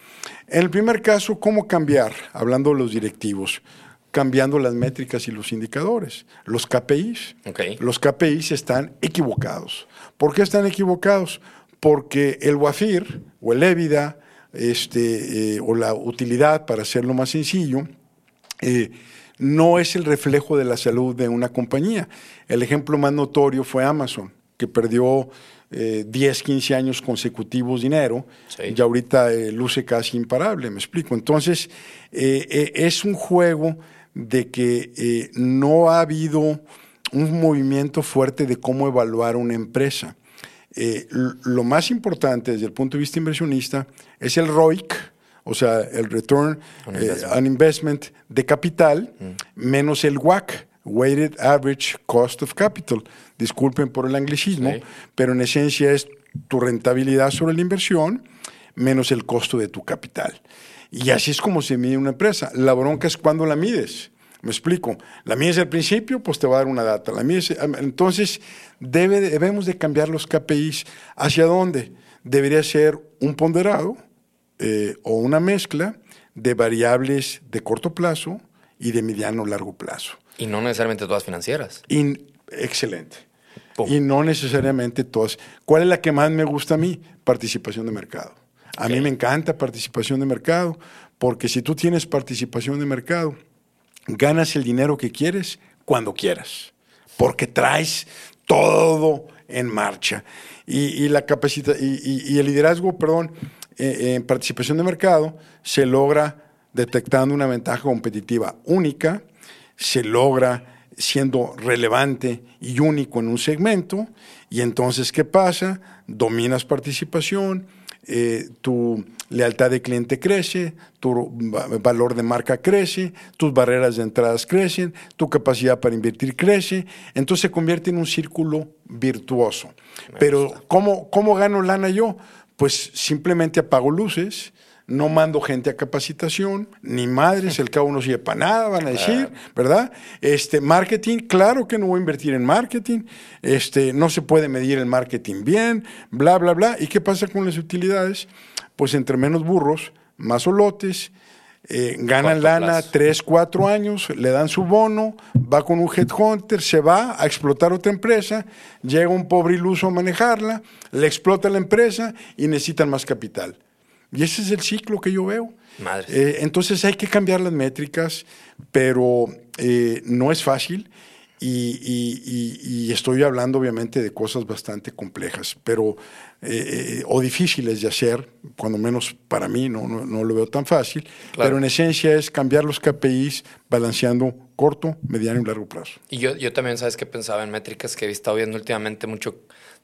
En el primer caso, ¿cómo cambiar? Hablando de los directivos, cambiando las métricas y los indicadores. Los KPIs. Los KPIs están equivocados. ¿Por qué están equivocados? Porque el WAFIR o el EBITDA este, eh, o la utilidad, para hacerlo más sencillo, eh, no es el reflejo de la salud de una compañía. El ejemplo más notorio fue Amazon, que perdió 10, eh, 15 años consecutivos dinero, y ahorita luce casi imparable, me explico. Entonces, es un juego de que no ha habido un movimiento fuerte de cómo evaluar una empresa. Eh, lo más importante desde el punto de vista inversionista es el ROIC, o sea, el Return on Investment, eh, de capital, mm. menos el WAC, Weighted Average Cost of Capital. Disculpen por el anglicismo, pero en esencia es tu rentabilidad sobre la inversión menos el costo de tu capital. Y así es como se mide una empresa. La bronca es cuando la mides. Me explico. La mía es el principio, pues te va a dar una data. La mía entonces, debe, debemos de cambiar los KPIs. ¿Hacia dónde? Debería ser un ponderado eh, o una mezcla de variables de corto plazo y de mediano largo plazo. Y no necesariamente todas financieras. excelente. Y no necesariamente todas. ¿Cuál es la que más me gusta a mí? Participación de mercado. A mí me encanta participación de mercado, porque si tú tienes participación de mercado, ganas el dinero que quieres cuando quieras, porque traes todo en marcha. Y, la capacita y, el liderazgo, perdón, eh, en participación de mercado se logra detectando una ventaja competitiva única, se logra siendo relevante y único en un segmento, y entonces, ¿qué pasa? Dominas participación, eh, tu lealtad de cliente crece, tu valor de marca crece, tus barreras de entradas crecen, tu capacidad para invertir crece, entonces se convierte en un círculo virtuoso. Pero ¿cómo, ¿cómo gano lana yo? Pues simplemente apago luces, no mando gente a capacitación, ni madres, el cabo no sirve para nada, van a decir, ¿verdad? Este, marketing, claro que no voy a invertir en marketing, este, no se puede medir el marketing bien, bla, bla, bla. ¿Y qué pasa con las utilidades? Pues entre menos burros, más olotes, eh, ganan lana tres, cuatro años, le dan su bono, va con un headhunter, se va a explotar otra empresa, llega un pobre iluso a manejarla, le explota la empresa y necesitan más capital. Y ese es el ciclo que yo veo. Eh, entonces hay que cambiar las métricas, pero eh, no es fácil. Y, estoy hablando obviamente de cosas bastante complejas, pero eh, o difíciles de hacer, cuando menos para mí no, no, lo veo tan fácil, pero en esencia es cambiar los KPIs balanceando corto, mediano y largo plazo. Y yo, yo también, ¿sabes que Pensaba en métricas que he estado viendo últimamente mucho,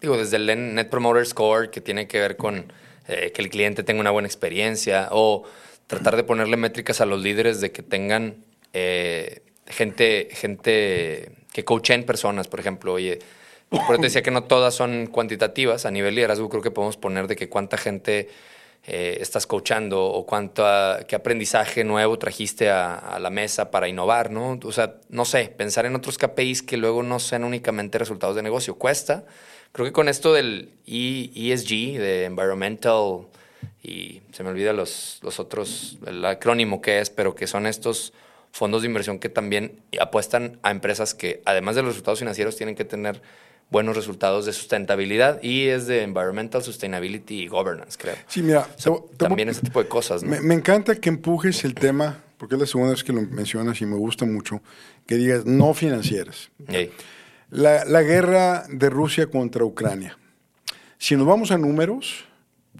digo, desde el Net Promoter Score, que tiene que ver con eh, que el cliente tenga una buena experiencia o tratar de ponerle métricas a los líderes de que tengan eh, gente, gente que coachen personas, por ejemplo, oye, por te decía que no todas son cuantitativas, a nivel liderazgo creo que podemos poner de que cuánta gente eh, estás coachando o cuánto, qué aprendizaje nuevo trajiste a, la mesa para innovar, ¿no? O sea, no sé, pensar en otros KPIs que luego no sean únicamente resultados de negocio. Cuesta, Creo que con esto del ESG, de Environmental, y se me olvida los, los otros, el acrónimo que es, pero que son estos fondos de inversión que también apuestan a empresas que, además de los resultados financieros, tienen que tener buenos resultados de sustentabilidad y es de Environmental Sustainability y Governance, creo. Sí, mira, también ese tipo de cosas. Me, me, encanta que empujes el tema, porque es la segunda vez que lo mencionas y me gusta mucho, que digas no financieras. La, guerra de Rusia contra Ucrania. Si nos vamos a números,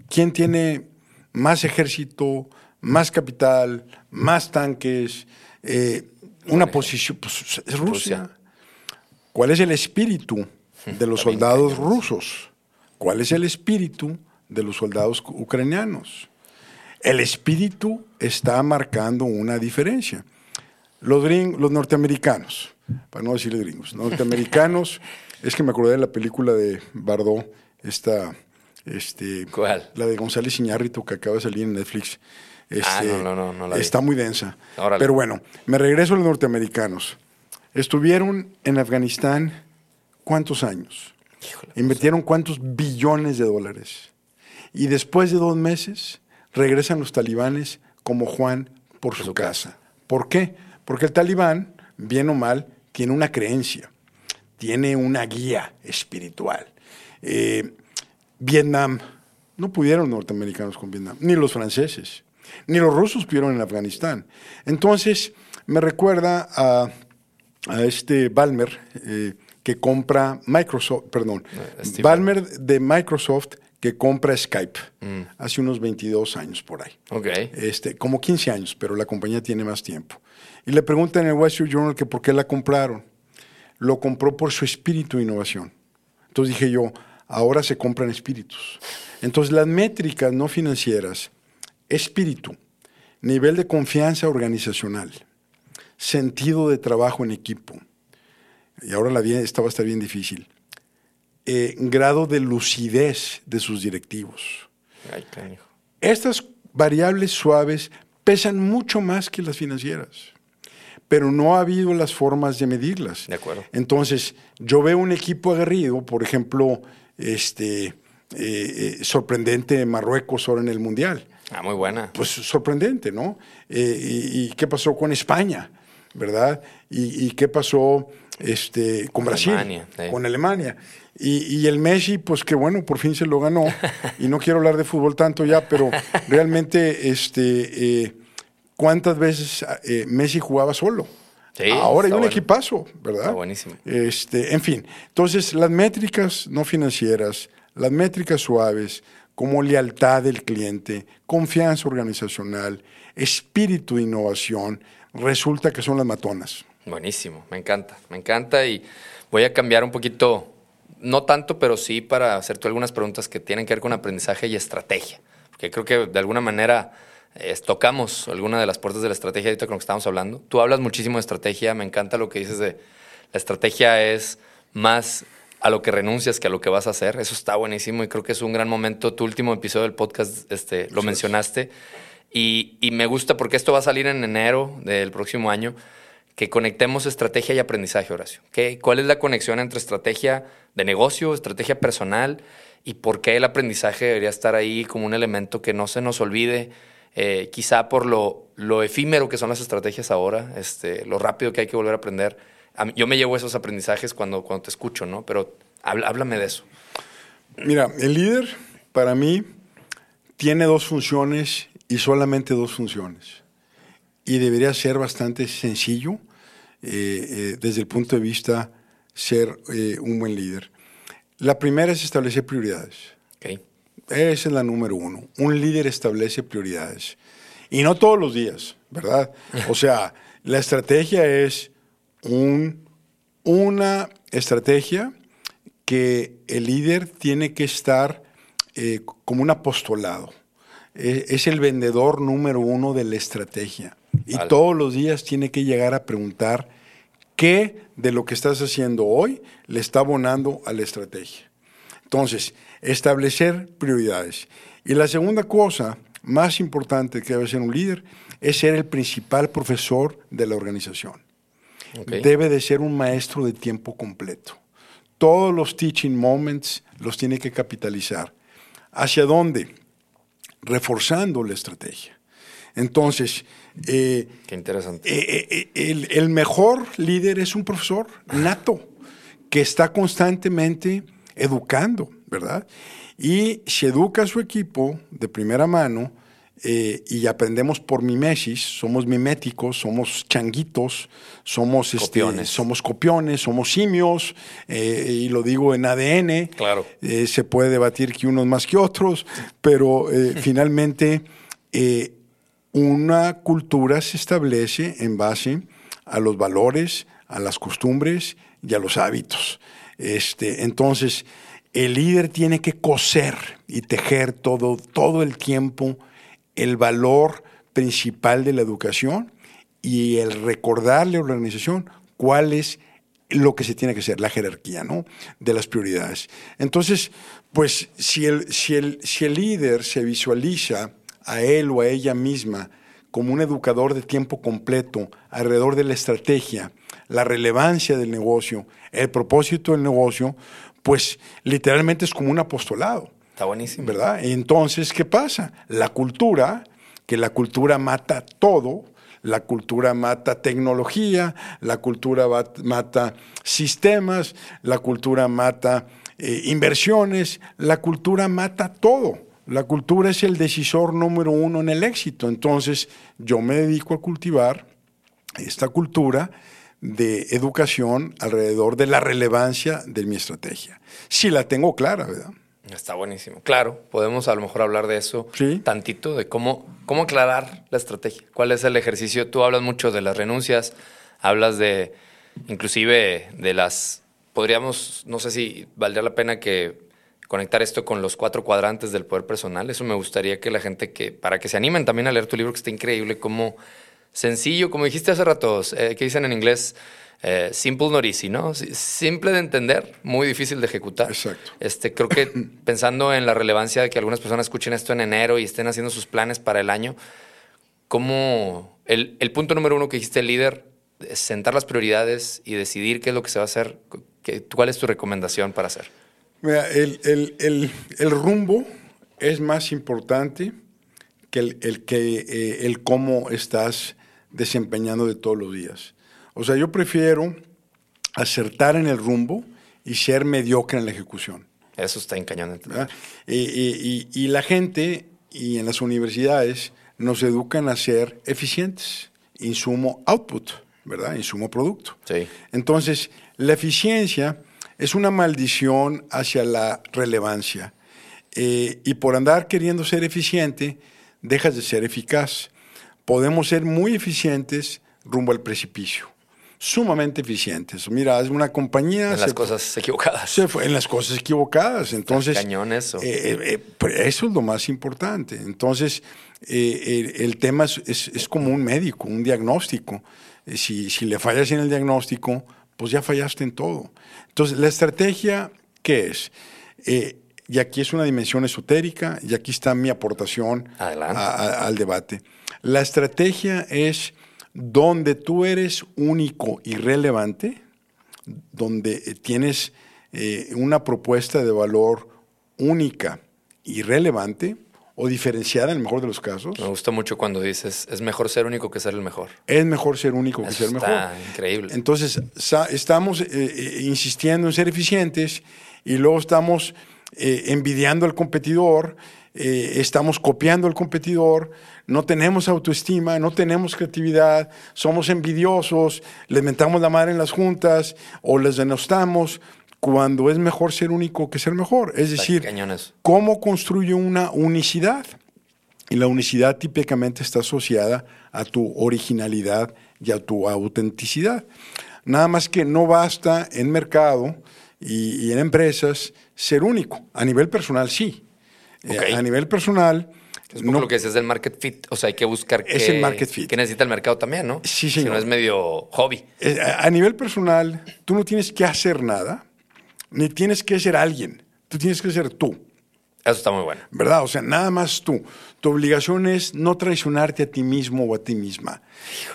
¿quién tiene más ejército, más capital, más tanques? Eh, una posición, pues es Rusia. ¿Cuál es el espíritu de los soldados rusos? ¿Cuál es el espíritu de los soldados ucranianos? El espíritu está marcando una diferencia. Los, los norteamericanos para no decirle gringos, norteamericanos. es que me acordé de la película de Bardot, esta, este, ¿Cuál? La de González Iñárritu que acaba de salir en Netflix. Ah, este, no, no, no, está muy densa. Pero bueno, me regreso a los norteamericanos. Estuvieron en Afganistán cuántos años? Invirtieron cuántos billones de dólares. Y después de dos meses regresan los talibanes como Juan por, su, casa. ¿Por qué? Porque el talibán, bien o mal, tiene una creencia, tiene una guía espiritual. Eh, Vietnam, no pudieron norteamericanos con Vietnam, ni los franceses, ni los rusos pudieron en Afganistán. Entonces, me recuerda a, este Balmer eh, que compra Microsoft, perdón, Balmer de Microsoft que compra Skype mm. hace unos 22 años por ahí. Okay. Este, como 15 años, pero la compañía tiene más tiempo. Y le preguntan en el Wall Street Journal que por qué la compraron. Lo compró por su espíritu de innovación. Entonces dije yo, ahora se compran espíritus. Entonces las métricas no financieras, espíritu, nivel de confianza organizacional, sentido de trabajo en equipo, y ahora la vida, esta va a estar bien difícil, eh, grado de lucidez de sus directivos. Estas variables suaves pesan mucho más que las financieras pero no ha habido las formas de medirlas. De acuerdo. Entonces, yo veo un equipo aguerrido, por ejemplo, este, eh, eh, sorprendente Marruecos ahora en el Mundial. Ah, muy buena. Pues sorprendente, ¿no? Eh, y, qué pasó con España, verdad? Y, qué pasó este, con, Brasil, con Alemania. Y, y, el Messi, pues que bueno, por fin se lo ganó. y no quiero hablar de fútbol tanto ya, pero realmente, este, eh, ¿cuántas veces eh, Messi jugaba solo? Ahora hay un equipazo, ¿verdad? Está buenísimo. Este, en fin, entonces las métricas no financieras, las métricas suaves, como lealtad del cliente, confianza organizacional, espíritu de innovación, resulta que son las matonas. Buenísimo, me encanta, me encanta y voy a cambiar un poquito, no tanto, pero sí para hacerte algunas preguntas que tienen que ver con aprendizaje y estrategia, porque creo que de alguna manera tocamos alguna de las puertas de la estrategia ahorita con lo que estamos hablando. Tú hablas muchísimo de estrategia, me encanta lo que dices de la estrategia es más a lo que renuncias que a lo que vas a hacer. Eso está buenísimo y creo que es un gran momento. Tu último episodio del podcast este, lo mencionaste y, y, me gusta porque esto va a salir en enero del próximo año, que conectemos estrategia y aprendizaje, Horacio. ¿Qué, ¿Cuál es la conexión entre estrategia de negocio, estrategia personal y por qué el aprendizaje debería estar ahí como un elemento que no se nos olvide? Eh, quizá por lo, lo, efímero que son las estrategias ahora, este, lo rápido que hay que volver a aprender. Yo me llevo esos aprendizajes cuando, cuando te escucho, ¿no? Pero háblame de eso. Mira, el líder para mí tiene dos funciones y solamente dos funciones. Y debería ser bastante sencillo eh, eh, desde el punto de vista ser un buen líder. La primera es establecer prioridades. Okay. Esa es la número uno. Un líder establece prioridades. Y no todos los días, ¿verdad? O sea, la estrategia es un, una estrategia que el líder tiene que estar eh, como un apostolado. E, es el vendedor número uno de la estrategia. Y todos los días tiene que llegar a preguntar qué de lo que estás haciendo hoy le está abonando a la estrategia. Entonces, establecer prioridades. Y la segunda cosa más importante que debe ser un líder es ser el principal profesor de la organización. Debe de ser un maestro de tiempo completo. Todos los teaching moments los tiene que capitalizar. ¿Hacia dónde? Reforzando la estrategia. Entonces, eh, Qué interesante. Eh, eh, el, el, mejor líder es un profesor nato que está constantemente educando, ¿verdad? Y si educa a su equipo de primera mano eh, y aprendemos por mimesis, somos miméticos, somos changuitos, somos este, copiones, somos, copiones somos simios, eh, y lo digo en ADN. Claro. Eh, se puede debatir que unos más que otros, pero finalmente una cultura se establece en base a los valores, a las costumbres y a los hábitos. Este, entonces, el líder tiene que coser y tejer todo, todo el tiempo el valor principal de la educación y el recordarle a la organización cuál es lo que se tiene que hacer, la jerarquía ¿no? de las prioridades. Entonces, pues si el, si, el, si el líder se visualiza a él o a ella misma como un educador de tiempo completo alrededor de la estrategia, la relevancia del negocio, el propósito del negocio, pues literalmente es como un apostolado. Está buenísimo. ¿Verdad? Entonces, ¿qué pasa? La cultura, que la cultura mata todo, la cultura mata tecnología, la cultura mata sistemas, la cultura mata eh, inversiones, la cultura mata todo. La cultura es el decisor número uno en el éxito. Entonces, yo me dedico a cultivar esta cultura de educación alrededor de la relevancia de mi estrategia. Si la tengo clara, ¿verdad? Está buenísimo. Claro, podemos a lo mejor hablar de eso tantito, de cómo, cómo aclarar la estrategia. ¿Cuál es el ejercicio? Tú hablas mucho de las renuncias, hablas de, inclusive, de las, podríamos, no sé si valdría la pena que conectar esto con los cuatro cuadrantes del poder personal. Eso me gustaría que la gente que, para que se animen también a leer tu libro, que está increíble, cómo sencillo, como dijiste hace rato, eh, que dicen en inglés, eh, simple not easy, ¿no? Simple de entender, muy difícil de ejecutar. Exacto. Este, creo que pensando en la relevancia de que algunas personas escuchen esto en enero y estén haciendo sus planes para el año, ¿cómo el, el punto número uno que dijiste, el líder, es sentar las prioridades y decidir qué es lo que se va a hacer? ¿Cuál es tu recomendación para hacer? Mira, el, el, el rumbo es más importante que el, el que eh, el cómo estás desempeñando de todos los días. O sea, yo prefiero acertar en el rumbo y ser mediocre en la ejecución. Eso está en cañón. Y, y, y, la gente y en las universidades nos educan a ser eficientes. Insumo output, ¿verdad? Insumo producto. Sí. Entonces, la eficiencia es una maldición hacia la relevancia. Eh, y por andar queriendo ser eficiente, dejas de ser eficaz. Podemos ser muy eficientes rumbo al precipicio sumamente eficientes. Mira, es una compañía... En las cosas equivocadas. Se fue en las cosas equivocadas. Entonces... Cañón eso. Eh, eh, eso es lo más importante. Entonces, el, el, tema es, es, es, como un médico, un diagnóstico. Si, si le fallas en el diagnóstico, pues ya fallaste en todo. Entonces, la estrategia, ¿qué es? Eh, y aquí es una dimensión esotérica, y aquí está mi aportación a, a, al debate. La estrategia es donde tú eres único y relevante, donde tienes eh, una propuesta de valor única y relevante, o diferenciada en el mejor de los casos. Me gusta mucho cuando dices, es mejor ser único que ser el mejor. Es mejor ser único que ser mejor. increíble. Entonces, estamos eh, eh, insistiendo en ser eficientes y luego estamos eh, envidiando al competidor, estamos copiando al competidor, no tenemos autoestima, no tenemos creatividad, somos envidiosos, les mentamos la madre en las juntas o les denostamos cuando es mejor ser único que ser mejor. Es decir, ¿cómo construye una unicidad? Y la unicidad típicamente está asociada a tu originalidad y a tu autenticidad. Nada más que no basta en mercado y, en empresas ser único. A nivel personal sí. Eh, a nivel personal... Es no, lo que es, el market fit. O sea, hay que buscar que, es el market fit. que necesita el mercado también, ¿no? Sí, sí. Si no es medio hobby. Eh, a nivel personal, tú no tienes que hacer nada ni tienes que ser alguien, tú tienes que ser tú. Eso está muy bueno. ¿Verdad? O sea, nada más tú. Tu obligación es no traicionarte a ti mismo o a ti misma.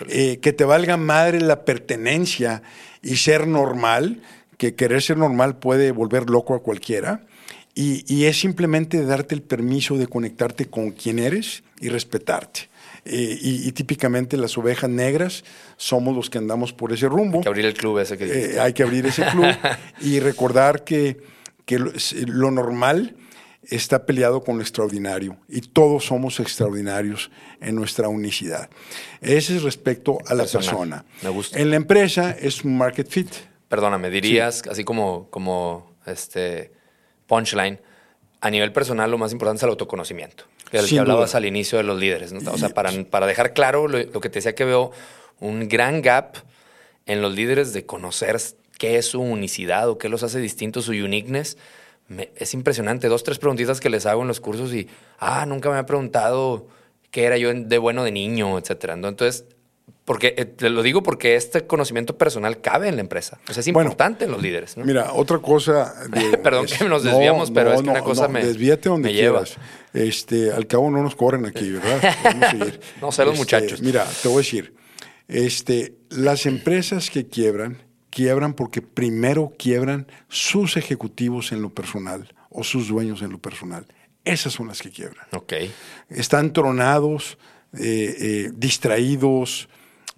Eh, que te valga madre la pertenencia y ser normal, que querer ser normal puede volver loco a cualquiera. Y, y es simplemente darte el permiso de conectarte con quien eres y respetarte. Eh, y, típicamente las ovejas negras somos los que andamos por ese rumbo. Hay que abrir el club ese que eh, Hay que abrir ese club y recordar que, que lo, normal está peleado con lo extraordinario y todos somos extraordinarios en nuestra unicidad. Ese es respecto a la persona. Me gusta. En la empresa es un market fit. Perdóname, dirías, así como, como este punchline, a nivel personal lo más importante es el autoconocimiento del que hablabas al inicio de los líderes. ¿no? O sea, para, para dejar claro lo, que te decía que veo un gran gap en los líderes de conocer qué es su unicidad o qué los hace distintos, su uniqueness. es impresionante. Dos, tres preguntitas que les hago en los cursos y, ah, nunca me ha preguntado qué era yo de bueno de niño, etcétera. Entonces, porque eh, te lo digo porque este conocimiento personal cabe en la empresa. O sea, es importante en los líderes. Mira, otra cosa. Perdón que nos desviamos, pero es que una cosa me. Desvíate donde quieras. Este, al cabo no nos corren aquí, ¿verdad? no sé los este, muchachos. Mira, te voy a decir. Este, las empresas que quiebran, quiebran porque primero quiebran sus ejecutivos en lo personal o sus dueños en lo personal. Esas son las que quiebran. Ok. Están tronados, eh, eh, distraídos,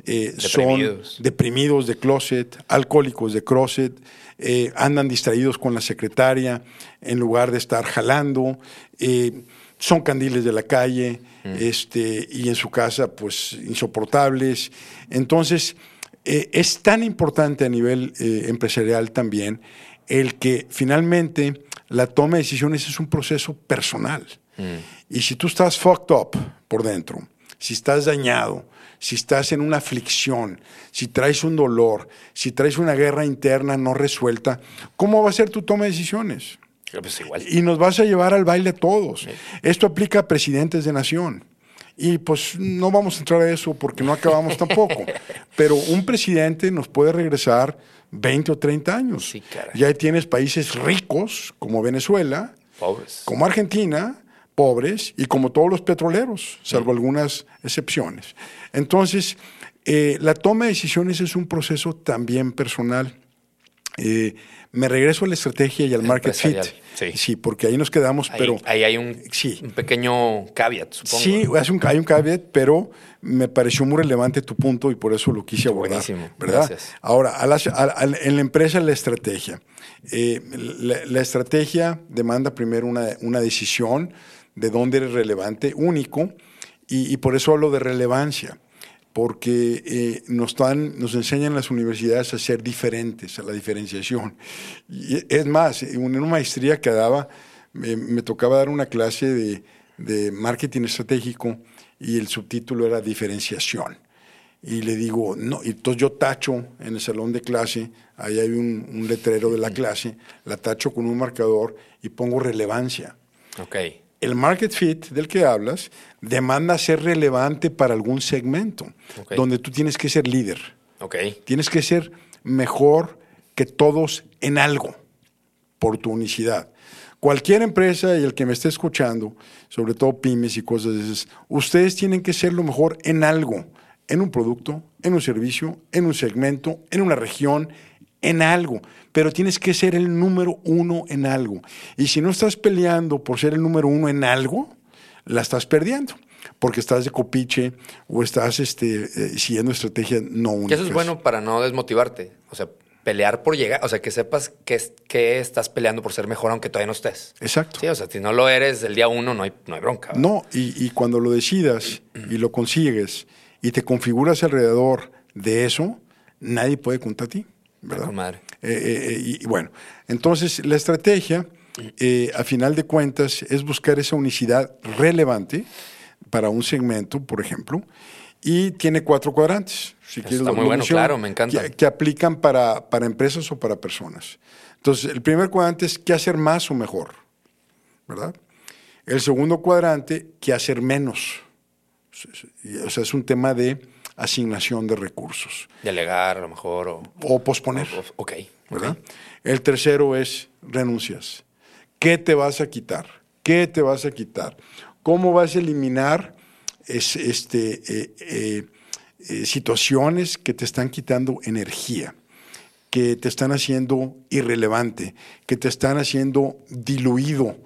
eh, son deprimidos de closet, alcohólicos de closet, eh, andan distraídos con la secretaria en lugar de estar jalando, eh, son candiles de la calle mm. este, y en su casa pues insoportables. Entonces, es tan importante a nivel empresarial también el que finalmente la toma de decisiones es un proceso personal. Mm. Y si tú estás fucked up por dentro, si estás dañado, si estás en una aflicción, si traes un dolor, si traes una guerra interna no resuelta, ¿cómo va a ser tu toma de decisiones? Pues igual. Y nos vas a llevar al baile todos. Esto aplica a presidentes de nación. Y pues no vamos a entrar a eso porque no acabamos tampoco. Pero un presidente nos puede regresar 20 o 30 años. Sí, ya tienes países ricos como Venezuela, pobres, como Argentina, pobres y como todos los petroleros, salvo algunas excepciones. Entonces, eh, la toma de decisiones es un proceso también personal. Eh, me regreso a la estrategia y al market fit. Sí. sí. porque ahí nos quedamos, pero... Ahí hay un, sí. un pequeño caveat, supongo. Sí, hay un, hay un caveat, pero me pareció muy relevante tu punto y por eso lo quise abordar. Buenísimo, ¿verdad? gracias. Ahora, a la, a, en la empresa la estrategia. Eh, la, la, estrategia demanda primero una, una, decisión de dónde eres relevante, único, y, y por eso hablo de relevancia porque eh, nos, dan, nos enseñan las universidades a ser diferentes, a la diferenciación. Y es más, en una maestría que daba, me, me tocaba dar una clase de, de, marketing estratégico y el subtítulo era diferenciación. Y le digo, no, y entonces yo tacho en el salón de clase, ahí hay un, un letrero de la clase, la tacho con un marcador y pongo relevancia. Okay el market fit del que hablas demanda ser relevante para algún segmento, okay. donde tú tienes que ser líder. Okay. Tienes que ser mejor que todos en algo, por tu unicidad. Cualquier empresa y el que me esté escuchando, sobre todo pymes y cosas de esas, ustedes tienen que ser lo mejor en algo, en un producto, en un servicio, en un segmento, en una región, en algo, pero tienes que ser el número uno en algo. Y si no estás peleando por ser el número uno en algo, la estás perdiendo, porque estás de copiche o estás este, eh, siguiendo estrategias no únicas. Eso es bueno para no desmotivarte, o sea, pelear por llegar, o sea, que sepas que, que estás peleando por ser mejor aunque todavía no estés. Exacto. Sí, o sea, si no lo eres el día uno, no hay, no hay bronca. ¿verdad? No, y, y cuando lo decidas y lo consigues y te configuras alrededor de eso, nadie puede contra ti. ¿Verdad? Madre. Eh, eh, y, bueno, entonces la estrategia, eh, a final de cuentas, es buscar esa unicidad relevante para un segmento, por ejemplo, y tiene cuatro cuadrantes. Si Está quieres, muy bueno, claro, me encanta. Que, que, aplican para, para empresas o para personas. Entonces, el primer cuadrante es qué hacer más o mejor, ¿verdad? El segundo cuadrante, qué hacer menos. O sea, es un tema de asignación de recursos. Delegar a lo mejor o, o posponer. O, o, ok. ¿verdad? okay. El tercero es renuncias. ¿Qué te vas a quitar? ¿Qué te vas a quitar? ¿Cómo vas a eliminar es, este, eh, eh, eh, situaciones que te están quitando energía, que te están haciendo irrelevante, que te están haciendo diluido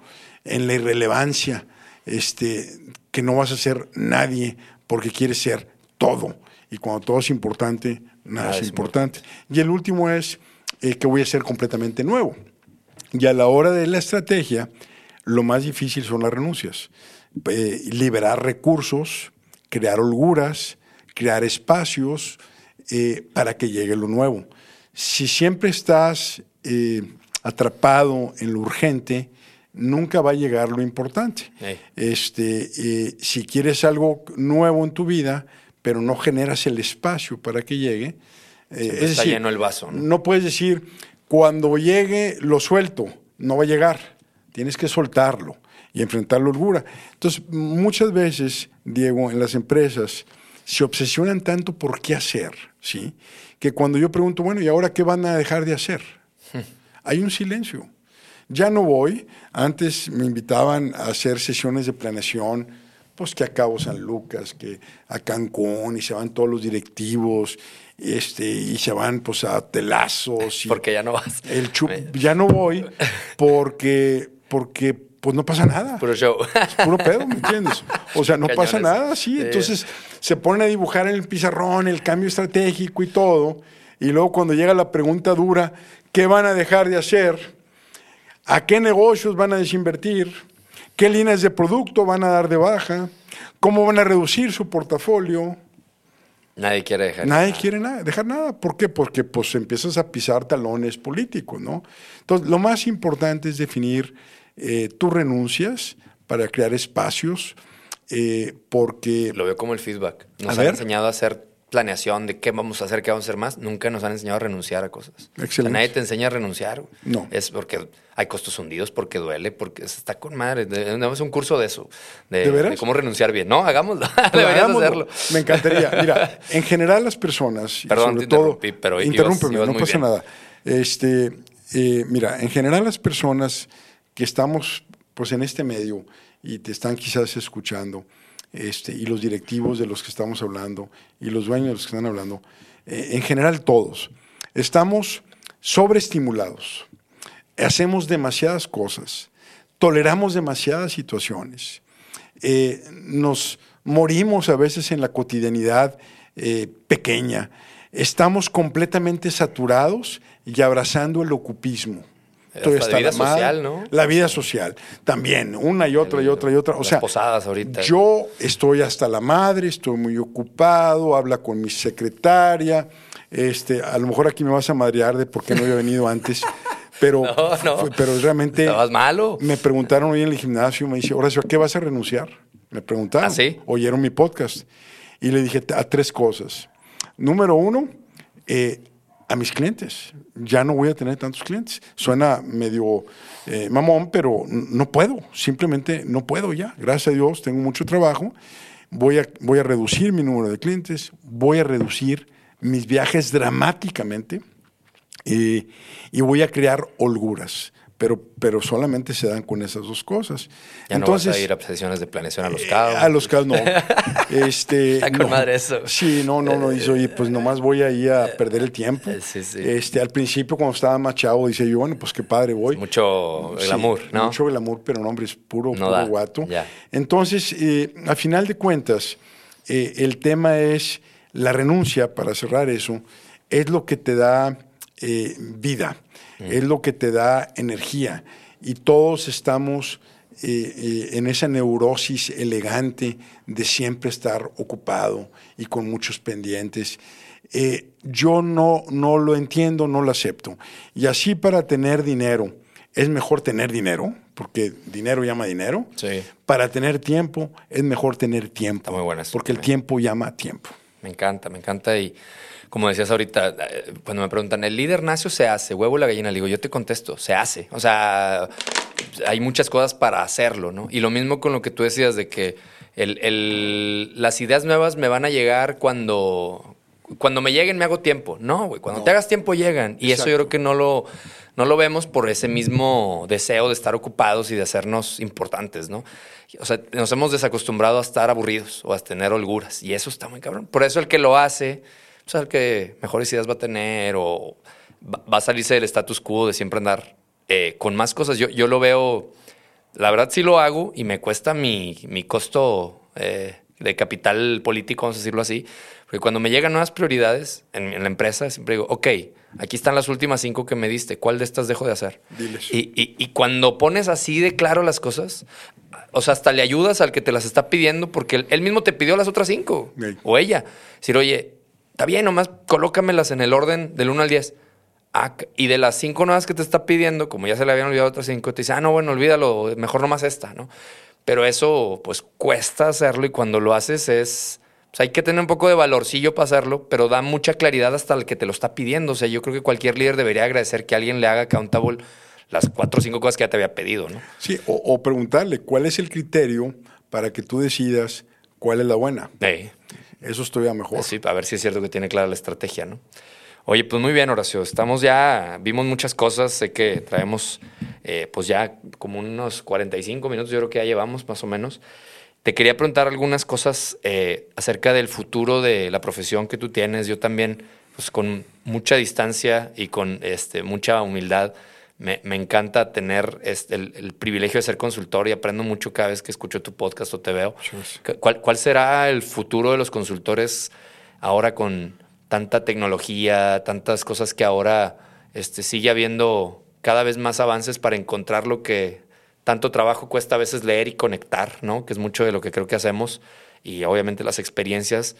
en la irrelevancia, este, que no vas a ser nadie porque quieres ser todo. Y cuando todo es importante, nada, es importante. Y el último es eh, que voy a ser completamente nuevo. Y a la hora de la estrategia, lo más difícil son las renuncias. Eh, liberar recursos, crear holguras, crear espacios eh, para que llegue lo nuevo. Si siempre estás atrapado en lo urgente, nunca va a llegar lo importante. Hey. Este, si quieres algo nuevo en tu vida, pero no generas el espacio para que llegue. Eh, es está decir, lleno el vaso. ¿no? ¿no? puedes decir, cuando llegue lo suelto, no va a llegar. Tienes que soltarlo y enfrentar la holgura. Entonces, muchas veces, Diego, en las empresas se obsesionan tanto por qué hacer, ¿sí? Que cuando yo pregunto, bueno, ¿y ahora qué van a dejar de hacer? Hay un silencio. Ya no voy. Antes me invitaban a hacer sesiones de planeación pues que a Cabo San Lucas, que a Cancún, y se van todos los directivos, este, y se van pues a telazos. Y porque ya no vas. El chup, ya no voy porque, porque pues no pasa nada. Puro show. Es puro pedo, ¿me entiendes? O sea, no Cañones. pasa nada, sí. sí. Entonces se ponen a dibujar en el pizarrón el cambio estratégico y todo, y luego cuando llega la pregunta dura, ¿qué van a dejar de hacer? ¿A qué negocios van a desinvertir? ¿Qué líneas de producto van a dar de baja? ¿Cómo van a reducir su portafolio? Nadie quiere dejar Nadie nada. quiere nada, dejar nada. ¿Por qué? Porque pues empiezas a pisar talones políticos, ¿no? Entonces, lo más importante es definir eh, tus renuncias para crear espacios, eh, porque... Lo veo como el feedback. Nos han enseñado a hacer planeación de qué vamos a hacer, qué vamos a hacer más. Nunca nos han enseñado a renunciar a cosas. Excelente. O sea, nadie te enseña a renunciar. No. Es porque hay costos hundidos, porque duele, porque está con madre. Debemos un curso de eso. De, ¿De, veras? de cómo renunciar bien. No, hagámoslo. Pero Deberías hagámoslo. hacerlo. Me encantaría. Mira, en general las personas, Perdón, sobre te todo, interrumpí, pero interrúmpeme, ibas, ibas no pasa bien. nada. Este, eh, mira, en general las personas que estamos pues en este medio y te están quizás escuchando, este, y los directivos de los que estamos hablando, y los dueños de los que están hablando, eh, en general todos, estamos sobreestimulados. Hacemos demasiadas cosas, toleramos demasiadas situaciones, eh, nos morimos a veces en la cotidianidad eh, pequeña, estamos completamente saturados y abrazando el ocupismo. La vida social, ¿no? La vida social, también, una y otra y otra y otra. O sea, posadas ahorita. Yo estoy hasta la madre, estoy muy ocupado, habla con mi secretaria. Este, a lo mejor aquí me vas a madrear de por qué no había venido antes. Pero, pero realmente. Estabas malo. Me preguntaron hoy en el gimnasio, me dice, Horacio, ¿a qué vas a renunciar? Me preguntaron. ¿Ah, sí? Oyeron mi podcast. Y le dije a tres cosas. Número uno, eh, a mis clientes. Ya no voy a tener tantos clientes. Suena medio eh, mamón, pero no puedo. Simplemente no puedo ya. Gracias a Dios, tengo mucho trabajo. Voy a, voy a reducir mi número de clientes. Voy a reducir mis viajes dramáticamente. Eh, y voy a crear holguras pero, pero solamente se dan con esas dos cosas. Ya Entonces, no vas a ir a sesiones de planeación a los cabos. a los cabos no. este, Está con madre eso. Sí, no, no, no. Dice, oye, pues nomás voy ahí a perder el tiempo. Sí, sí. Este, al principio, cuando estaba más chavo, dice yo, bueno, pues qué padre voy. Mucho glamour, ¿no? Mucho glamour, pero no, hombre, es puro, puro guato. Entonces, eh, al final de cuentas, eh, el tema es la renuncia, para cerrar eso, es lo que te da eh, es lo que te da energía. Y todos estamos eh, eh, en esa neurosis elegante de siempre estar ocupado y con muchos pendientes. Eh, yo no, no lo entiendo, no lo acepto. Y así para tener dinero, es mejor tener dinero, porque dinero llama dinero. Sí. Para tener tiempo, es mejor tener tiempo. muy Porque el tiempo llama tiempo. Me encanta, me encanta. Y como decías ahorita, eh, cuando me preguntan, ¿el líder nace o se hace? ¿Huevo la gallina? Le digo, yo te contesto, se hace. O sea, hay muchas cosas para hacerlo, ¿no? Y lo mismo con lo que tú decías de que las ideas nuevas me van a llegar cuando, cuando me lleguen me hago tiempo. No, güey, cuando te hagas tiempo llegan. Y eso yo creo que no lo, no lo vemos por ese mismo deseo de estar ocupados y de hacernos importantes, ¿no? O sea, nos hemos desacostumbrado a estar aburridos o a tener holguras. Y eso está muy cabrón. Por eso el que lo hace pues, que mejores ideas va a tener o va a salirse del status quo de siempre andar eh, con más cosas. Yo, yo lo veo, la verdad sí lo hago y me cuesta mi, mi costo eh, de capital político, vamos a decirlo así, porque cuando me llegan nuevas prioridades en, la empresa, siempre digo, ok, aquí están las últimas cinco que me diste, ¿cuál de estas dejo de hacer? Y, y, y, cuando pones así de claro las cosas, o sea, hasta le ayudas al que te las está pidiendo porque él, mismo te pidió las otras cinco, o ella. Decir, oye, Está bien, nomás colócamelas en el orden del 1 al 10. Ah, y de las cinco nuevas que te está pidiendo, como ya se le habían olvidado otras cinco, te dice, ah, no, bueno, olvídalo, mejor nomás esta, ¿no? Pero eso, pues, cuesta hacerlo y cuando lo haces es... Pues hay que tener un poco de valorcillo para hacerlo, pero da mucha claridad hasta el que te lo está pidiendo. O sea, yo creo que cualquier líder debería agradecer que alguien le haga accountable las cuatro o cinco cosas que ya te había pedido, ¿no? Sí, o, preguntarle cuál es el criterio para que tú decidas cuál es la buena. Sí. Eso estoy a mejor. Sí, a ver si es cierto que tiene clara la estrategia, ¿no? Oye, pues muy bien, Horacio. Estamos ya, vimos muchas cosas. Sé que traemos, eh, pues ya como unos 45 minutos, yo creo que ya llevamos más o menos. Te quería preguntar algunas cosas eh, acerca del futuro de la profesión que tú tienes. Yo también, pues con mucha distancia y con este, mucha humildad, me, encanta tener este, el, privilegio de ser consultor y aprendo mucho cada vez que escucho tu podcast o te veo. ¿Cuál, ¿Cuál, será el futuro de los consultores ahora con tanta tecnología, tantas cosas que ahora este, sigue habiendo cada vez más avances para encontrar lo que tanto trabajo cuesta a veces leer y conectar, ¿no? Que es mucho de lo que creo que hacemos y obviamente las experiencias,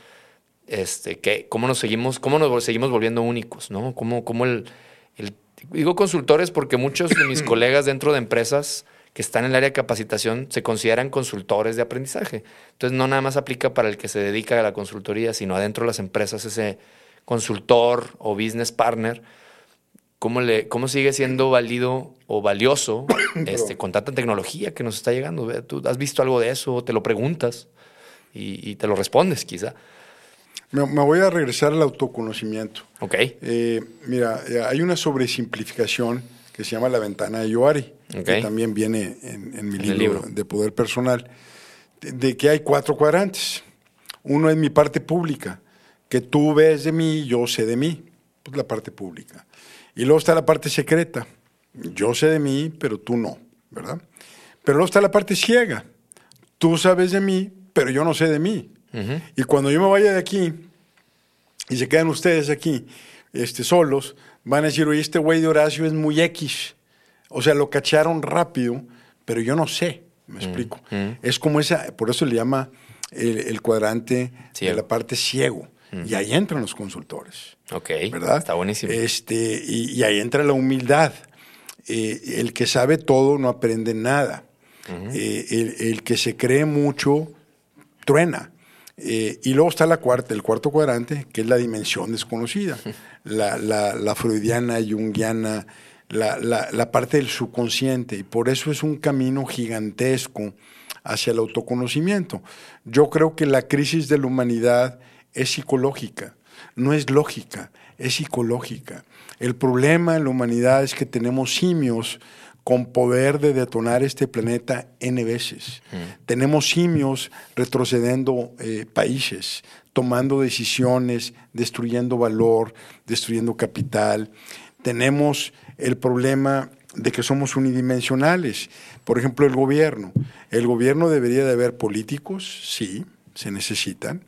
este, que cómo nos seguimos, cómo nos seguimos volviendo únicos, ¿no? Cómo, cómo el, el Digo consultores porque muchos de mis colegas dentro de empresas que están en el área de capacitación se consideran consultores de aprendizaje. Entonces no nada más aplica para el que se dedica a la consultoría, sino adentro de las empresas ese consultor o business partner, ¿cómo, le, cómo sigue siendo válido o valioso este, con tanta tecnología que nos está llegando? ¿Tú has visto algo de eso? ¿Te lo preguntas? Y, y te lo respondes quizá. Me, voy a regresar al autoconocimiento. Ok. Eh, mira, eh, hay una sobresimplificación que se llama la ventana de Yoari, que también viene en, mi libro, de Poder Personal, de, que hay cuatro cuadrantes. Uno es mi parte pública, que tú ves de mí, yo sé de mí, pues la parte pública. Y luego está la parte secreta. Yo sé de mí, pero tú no, ¿verdad? Pero luego está la parte ciega. Tú sabes de mí, pero yo no sé de mí. Y cuando yo me vaya de aquí y se quedan ustedes aquí este, solos, van a decir, oye, este güey de Horacio es muy X. O sea, lo cacharon rápido, pero yo no sé, me explico. Es como esa, por eso le llama el, cuadrante de la parte ciego. Y ahí entran los consultores. Ok. ¿Verdad? Está buenísimo. Este, y, ahí entra la humildad. Eh, el que sabe todo no aprende nada. Eh, el, que se cree mucho truena. Eh, y luego está la cuarta, el cuarto cuadrante, que es la dimensión desconocida, la, la, la, freudiana, junguiana, la, la, parte del subconsciente. Y por eso es un camino gigantesco hacia el autoconocimiento. Yo creo que la crisis de la humanidad es psicológica, no es lógica, es psicológica. El problema en la humanidad es que tenemos simios con poder de detonar este planeta N veces. Tenemos simios retrocediendo eh, países, tomando decisiones, destruyendo valor, destruyendo capital. Tenemos el problema de que somos unidimensionales. Por ejemplo, el gobierno. El gobierno debería de haber políticos, sí, se necesitan,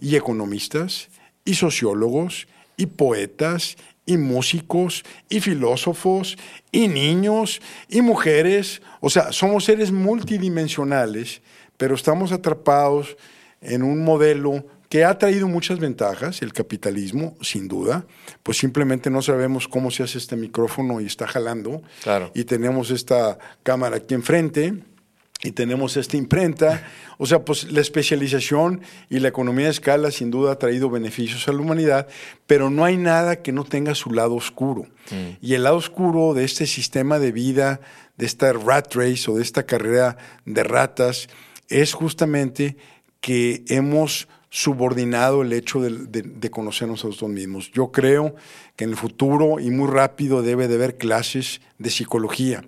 y economistas, y sociólogos, y poetas, y músicos, y filósofos, y niños, y mujeres. O sea, somos seres multidimensionales, pero estamos atrapados en un modelo que ha traído muchas ventajas, el capitalismo, sin duda, pues simplemente no sabemos cómo se hace este micrófono y está jalando. Claro. Y tenemos esta cámara aquí enfrente y tenemos esta imprenta. O sea, pues la especialización y la economía de escala sin duda ha traído beneficios a la humanidad, pero no hay nada que no tenga su lado oscuro. Mm. Y el lado oscuro de este sistema de vida, de esta rat race o de esta carrera de ratas, es justamente que hemos subordinado el hecho de, conocernos a nosotros mismos. Yo creo que en el futuro y muy rápido debe de haber clases de psicología.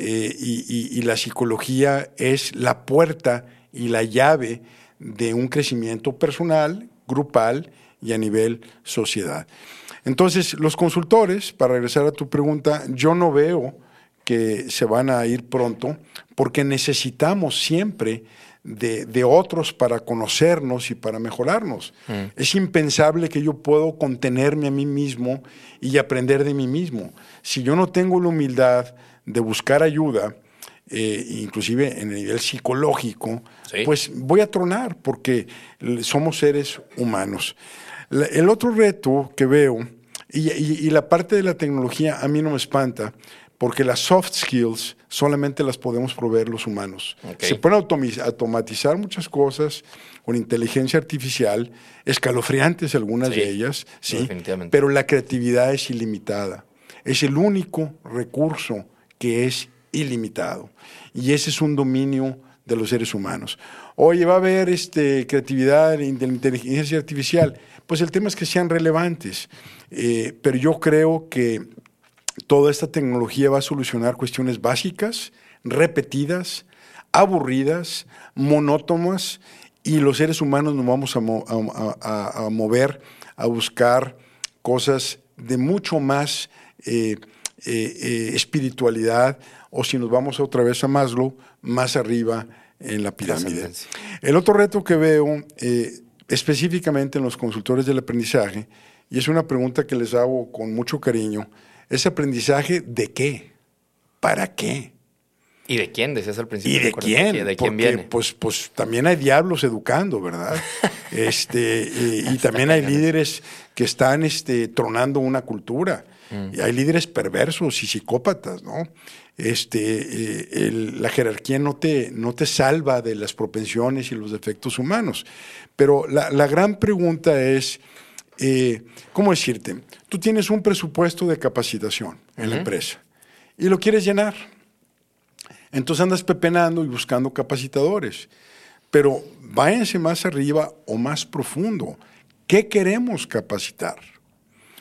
Eh, y, la psicología es la puerta y la llave de un crecimiento personal, grupal y a nivel sociedad. Entonces, los consultores, para regresar a tu pregunta, yo no veo que se van a ir pronto porque necesitamos siempre de, otros para conocernos y para mejorarnos. Mm. Es impensable que yo puedo contenerme a mí mismo y aprender de mí mismo. Si yo no tengo la humildad de buscar ayuda, eh, inclusive en el nivel psicológico, pues voy a tronar porque somos seres humanos. el otro reto que veo, y, la parte de la tecnología a mí no me espanta, porque las soft skills solamente las podemos proveer los humanos. Se pueden automatizar muchas cosas con inteligencia artificial, escalofriantes algunas de ellas, sí, pero la creatividad es ilimitada. Es el único recurso que es ilimitado. Y ese es un dominio de los seres humanos. Oye, va a haber este, creatividad inteligencia artificial. Pues el tema es que sean relevantes. Eh, pero yo creo que toda esta tecnología va a solucionar cuestiones básicas, repetidas, aburridas, monótonas, y los seres humanos nos vamos a, mover a buscar cosas de mucho más eh, eh, eh, espiritualidad, o si nos vamos otra vez a Maslow, más arriba en la pirámide. El otro reto que veo específicamente en los consultores del aprendizaje, y es una pregunta que les hago con mucho cariño, ¿Ese aprendizaje de qué? ¿Para qué? ¿Y de quién? Decías al principio. ¿Y de quién? ¿De quién viene? Pues, pues también hay diablos educando, ¿verdad? este, y, también hay líderes que están este, tronando una cultura. Mm. Y hay líderes perversos y psicópatas, ¿no? Este, eh, la jerarquía no te, no te salva de las propensiones y los defectos humanos. Pero la, la gran pregunta es, eh, ¿cómo decirte? Tú tienes un presupuesto de capacitación en la empresa y lo quieres llenar. Entonces andas pepenando y buscando capacitadores. Pero váyanse más arriba o más profundo. ¿Qué queremos capacitar?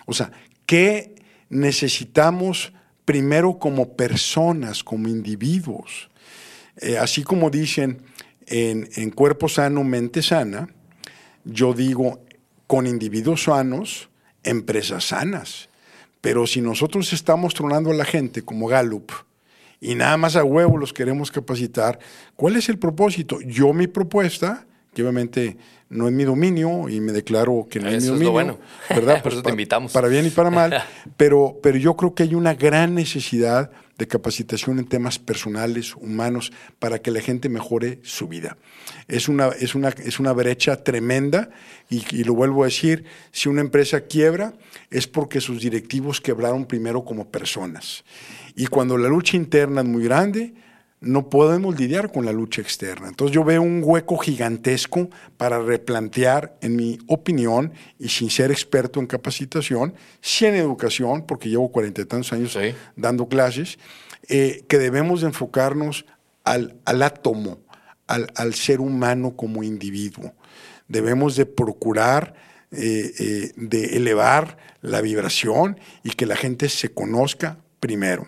O sea, ¿qué necesitamos primero como personas, como individuos? Eh, así como dicen en, en cuerpo sano, mente sana, yo digo con individuos sanos, empresas sanas. Pero si nosotros estamos tronando a la gente como Gallup y nada más a huevo los queremos capacitar, ¿cuál es el propósito? Yo mi propuesta, que obviamente no es mi dominio y me declaro que no es mi dominio, bueno. ¿verdad? Por eso te invitamos. Para bien y para mal, pero, pero yo creo que hay una gran necesidad de capacitación en temas personales, humanos, para que la gente mejore su vida. Es una, es una, es una brecha tremenda y, y, lo vuelvo a decir, si una empresa quiebra es porque sus directivos quebraron primero como personas. Y cuando la lucha interna es muy grande, no podemos lidiar con la lucha externa. Entonces yo veo un hueco gigantesco para replantear, en mi opinión, y sin ser experto en capacitación, sí en educación, porque llevo cuarenta y tantos años Sí. dando clases, eh, que debemos de enfocarnos al, al átomo, al, al, ser humano como individuo. Debemos de procurar eh, eh, de elevar la vibración y que la gente se conozca primero.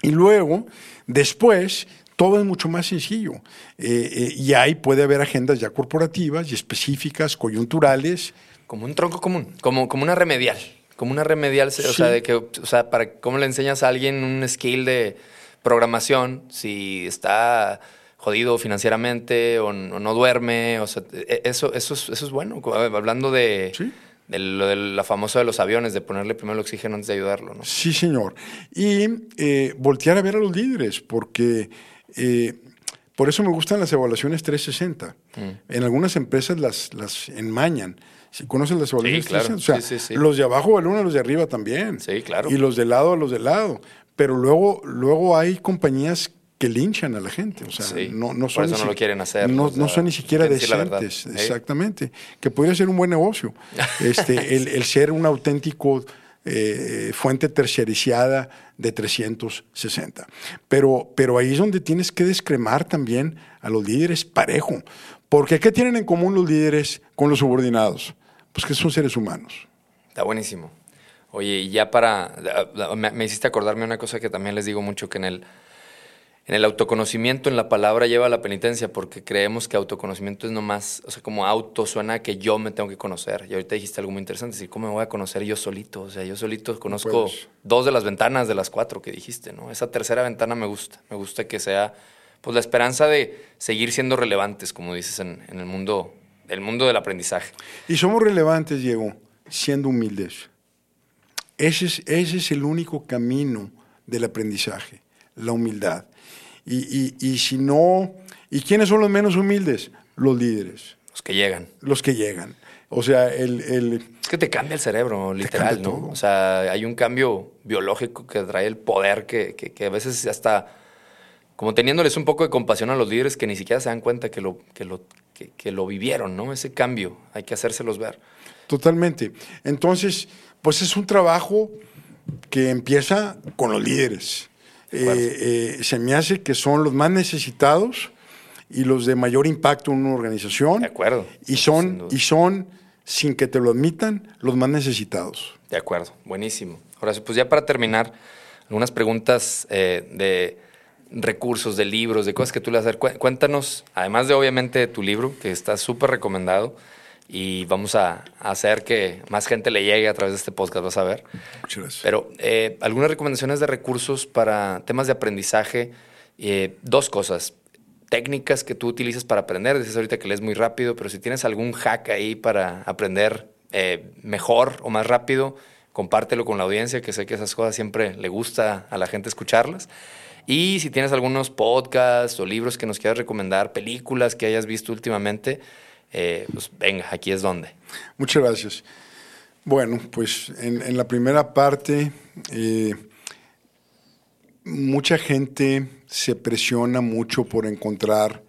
Y luego, después, todo es mucho más sencillo. Eh, eh, y ahí puede haber agendas ya corporativas y específicas, coyunturales. Como un tronco común, como, como una remedial. Como una remedial, sí. o sea, de que, o sea, para cómo le enseñas a alguien un skill de programación si está jodido financieramente o, no, o no duerme, o sea, eso, eso, es, eso es bueno. Hablando de, ¿Sí? De lo de la famosa de los aviones, de ponerle primero el oxígeno antes de ayudarlo, ¿no? Sí, señor. Y eh, voltear a ver a los líderes, porque eh, por eso me gustan las evaluaciones 360. Mm. En algunas empresas las, las enmañan. Si conoces las evaluaciones sí, claro. 360, o sea, sí, sí, sí. los de abajo valoran a los de arriba también. Sí, claro. Y los de lado a los de lado. Pero luego, luego hay compañías que linchan a la gente. O sea, sí, no, no son por eso no lo quieren hacer. No, o sea, no son ni siquiera decentes. Exactamente. Que podría ser un buen negocio. este, el, el, ser un auténtico eh, fuente terciarizada de 360. Pero, pero ahí es donde tienes que descremar también a los líderes parejo. Porque ¿qué tienen en común los líderes con los subordinados? Pues que son seres humanos. Está buenísimo. Oye, y ya para... Me, me hiciste acordarme una cosa que también les digo mucho, que en el en el autoconocimiento, en la palabra lleva la penitencia, porque creemos que autoconocimiento es nomás, o sea, como auto suena que yo me tengo que conocer. Y ahorita dijiste algo muy interesante, decir, ¿cómo me voy a conocer yo solito? O sea, yo solito conozco Pues, dos de las ventanas de las cuatro que dijiste, ¿no? Esa tercera ventana me gusta, me gusta que sea, pues, la esperanza de seguir siendo relevantes, como dices, en, en el mundo, el mundo del aprendizaje. Y somos relevantes, Diego, siendo humildes. Ese es, ese es el único camino del aprendizaje, la humildad. Y, y, y, si no, ¿y quiénes son los menos humildes? Los líderes. Los que llegan. Los que llegan. O sea, el... el es que te cambia el cerebro, literal, ¿no? Todo. O sea, hay un cambio biológico que trae el poder que, que, que, a veces hasta, como teniéndoles un poco de compasión a los líderes que ni siquiera se dan cuenta que lo, que lo, que, que lo vivieron, ¿no? Ese cambio, hay que hacérselos ver. Totalmente. Entonces, pues es un trabajo que empieza con los líderes. Eh, eh, se me hace que son los más necesitados y los de mayor impacto en una organización. De acuerdo. Y son, y son, sin que te lo admitan, los más necesitados. De acuerdo, buenísimo. Ahora, pues ya para terminar, algunas preguntas eh, de recursos, de libros, de cosas que tú le hacer. Cuéntanos, además de obviamente tu libro, que está súper recomendado, y vamos a, a, hacer que más gente le llegue a través de este podcast, vas a ver. Muchas gracias. Pero eh, algunas recomendaciones de recursos para temas de aprendizaje. Eh, dos cosas. Técnicas que tú utilizas para aprender. Dices ahorita que lees muy rápido, pero si tienes algún hack ahí para aprender eh, mejor o más rápido, compártelo con la audiencia, que sé que esas cosas siempre le gusta a la gente escucharlas. Y si tienes algunos podcasts o libros que nos quieras recomendar, películas que hayas visto últimamente, eh, pues venga, aquí es donde. Muchas gracias. Bueno, pues en, la primera parte, eh, mucha gente se presiona mucho por encontrar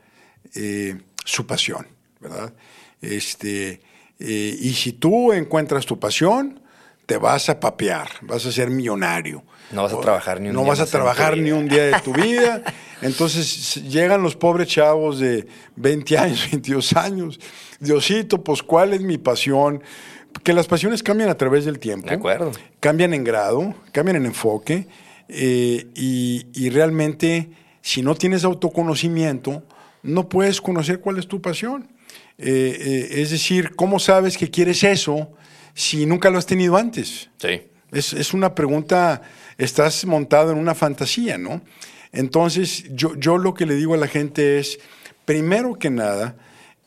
eh, su pasión, ¿verdad? Este, y si tú encuentras tu pasión, te vas a papear, vas a ser millonario. No vas a trabajar ni un no día. No vas a trabajar ni un día de tu vida. Entonces llegan los pobres chavos de 20 años, 22 años. Diosito, pues ¿cuál es mi pasión? Que las pasiones cambian a través del tiempo. De acuerdo. Cambian en grado, cambian en enfoque. Eh, y, y, realmente, si no tienes autoconocimiento, no puedes conocer cuál es tu pasión. Eh, eh, es decir, ¿cómo sabes que quieres eso si nunca lo has tenido antes? Sí. Es, es una pregunta, estás montado en una fantasía, ¿no? Entonces, yo, yo lo que le digo a la gente es, primero que nada,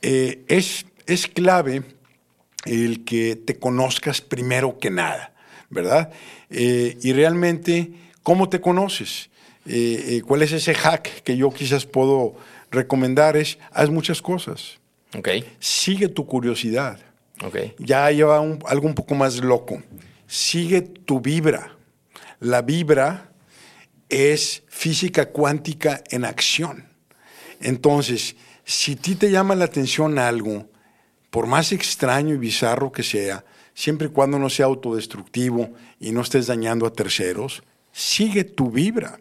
eh, es, es clave el que te conozcas primero que nada, ¿verdad? Eh, y realmente, ¿cómo te conoces? Eh, ¿Cuál es ese hack que yo quizás puedo recomendar? Es, haz muchas cosas. Okay. Sigue tu curiosidad. Ya lleva algo un poco más loco. Sigue tu vibra. La vibra es física cuántica en acción. Entonces, si a ti te llama la atención algo, por más extraño y bizarro que sea, siempre y cuando no sea autodestructivo y no estés dañando a terceros, sigue tu vibra,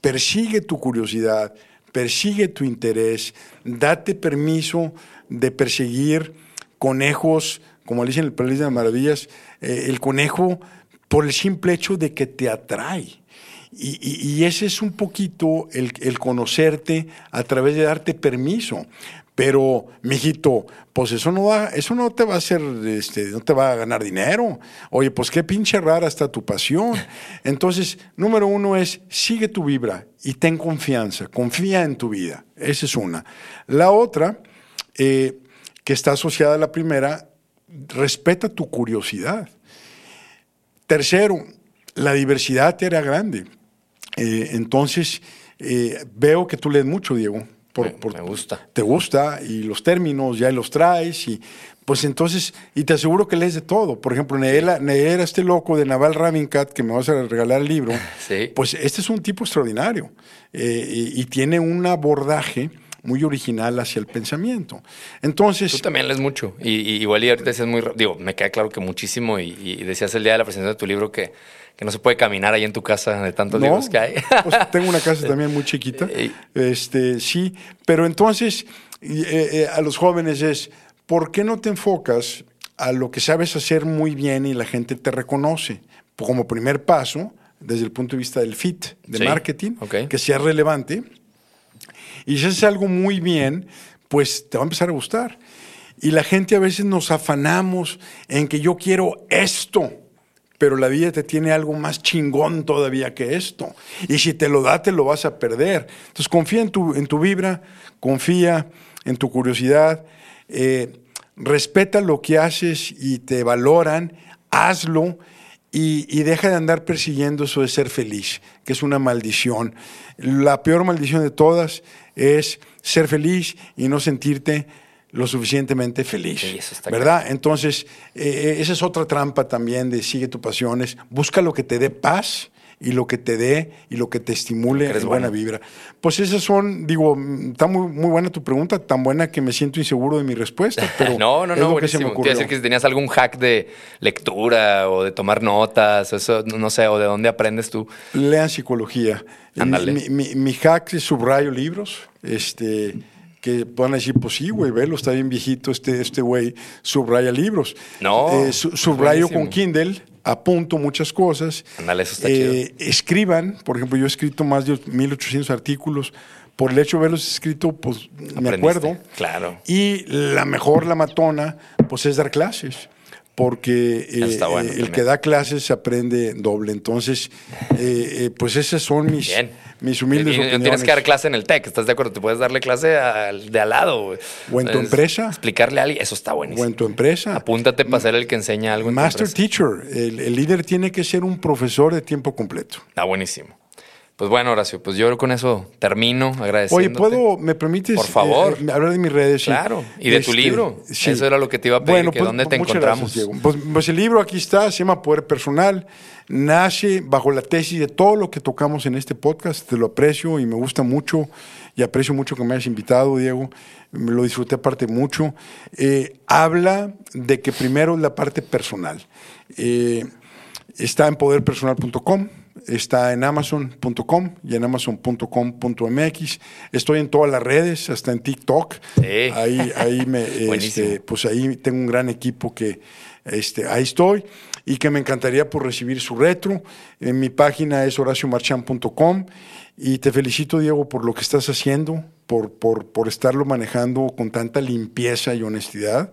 persigue tu curiosidad, persigue tu interés, date permiso de perseguir conejos, como le dicen en el País de las Maravillas, eh, el conejo por el simple hecho de que te atrae. Y, ese es un poquito el, el, conocerte a través de darte permiso. Pero, mijito, pues eso no va, eso no te va a hacer, este, no te va a ganar dinero. Oye, pues qué pinche rara está tu pasión. Entonces, número uno es sigue tu vibra y ten confianza, confía en tu vida. Esa es una. La otra, eh, que está asociada a la primera, respeta tu curiosidad. Tercero, la diversidad te hará grande. Eh, entonces, eh, veo que tú lees mucho, Diego. Por, me, gusta. Te gusta y los términos ya los traes y pues entonces, y te aseguro que lees de todo. Por ejemplo, leer, este loco de Naval Ravincat, que me vas a regalar el libro, sí. pues este es un tipo extraordinario eh, y, tiene un abordaje muy original hacia el pensamiento. Entonces... Tú también lees mucho. Y, igual y ahorita decías muy... Digo, me queda claro que muchísimo y, y decías el día de la presentación de tu libro que que no se puede caminar ahí en tu casa de tantos libros que hay. pues tengo una casa también muy chiquita. Este, sí, pero entonces eh, eh, a los jóvenes es, ¿por qué no te enfocas a lo que sabes hacer muy bien y la gente te reconoce? Como primer paso, desde el punto de vista del fit, de marketing, que sea relevante. Y si haces algo muy bien, pues te va a empezar a gustar. Y la gente a veces nos afanamos en que yo quiero esto pero la vida te tiene algo más chingón todavía que esto. Y si te lo da, te lo vas a perder. Entonces confía en tu, en tu vibra, confía en tu curiosidad, eh, respeta lo que haces y te valoran, hazlo y, y, deja de andar persiguiendo eso de ser feliz, que es una maldición. La peor maldición de todas es ser feliz y no sentirte lo suficientemente feliz, ¿verdad? Entonces, eh, eh, esa es otra trampa también de sigue tus pasiones, busca lo que te dé paz y lo que te dé y lo que te estimule es buena vibra. Pues esas son, digo, está muy, muy buena tu pregunta, tan buena que me siento inseguro de mi respuesta. Pero no, no, no, buenísimo. Quiero decir que si tenías algún hack de lectura o de tomar notas, eso, no sé, o de dónde aprendes tú. Lean psicología. Mi, mi, mi, hack es subrayo libros. Este que puedan decir, pues sí, güey, velo, está bien viejito este este güey, subraya libros. No. Eh, subrayo con Kindle, apunto muchas cosas. Ándale, eso está chido. Eh, escriban, por ejemplo, yo he escrito más de 1800 artículos. Por el hecho de verlos escrito, pues me acuerdo. Claro. Y la mejor, la matona, pues es dar clases porque eh, el que da clases se aprende doble. Entonces, pues esas son mis, Bien mis humildes y, tienes que dar clase en el TEC, ¿estás de acuerdo? Te puedes darle clase al, de al lado. O en tu empresa. Explicarle a alguien, eso está buenísimo. O en tu empresa. Apúntate para ser el que enseña algo en Master Teacher, el, el líder tiene que ser un profesor de tiempo completo. Está buenísimo. Pues bueno, Horacio, pues yo con eso termino agradeciendo. Oye, ¿puedo, me permites Por favor. Eh, hablar de mis redes? Claro, y de tu este, libro. Eso era lo que te iba a pedir, bueno, que pues, dónde te encontramos. Pues, pues, el libro aquí está, se llama Poder Personal, nace bajo la tesis de todo lo que tocamos en este podcast, te lo aprecio y me gusta mucho y aprecio mucho que me hayas invitado, Diego, me lo disfruté aparte mucho. Eh, habla de que primero la parte personal. Eh, está en poderpersonal.com está en amazon.com y en amazon.com.mx. Estoy en todas las redes, hasta en TikTok. Ahí, ahí me, este, pues ahí tengo un gran equipo que este, ahí estoy y que me encantaría por recibir su retro. En mi página es horaciomarchan.com y te felicito, Diego, por lo que estás haciendo, por, por, por estarlo manejando con tanta limpieza y honestidad.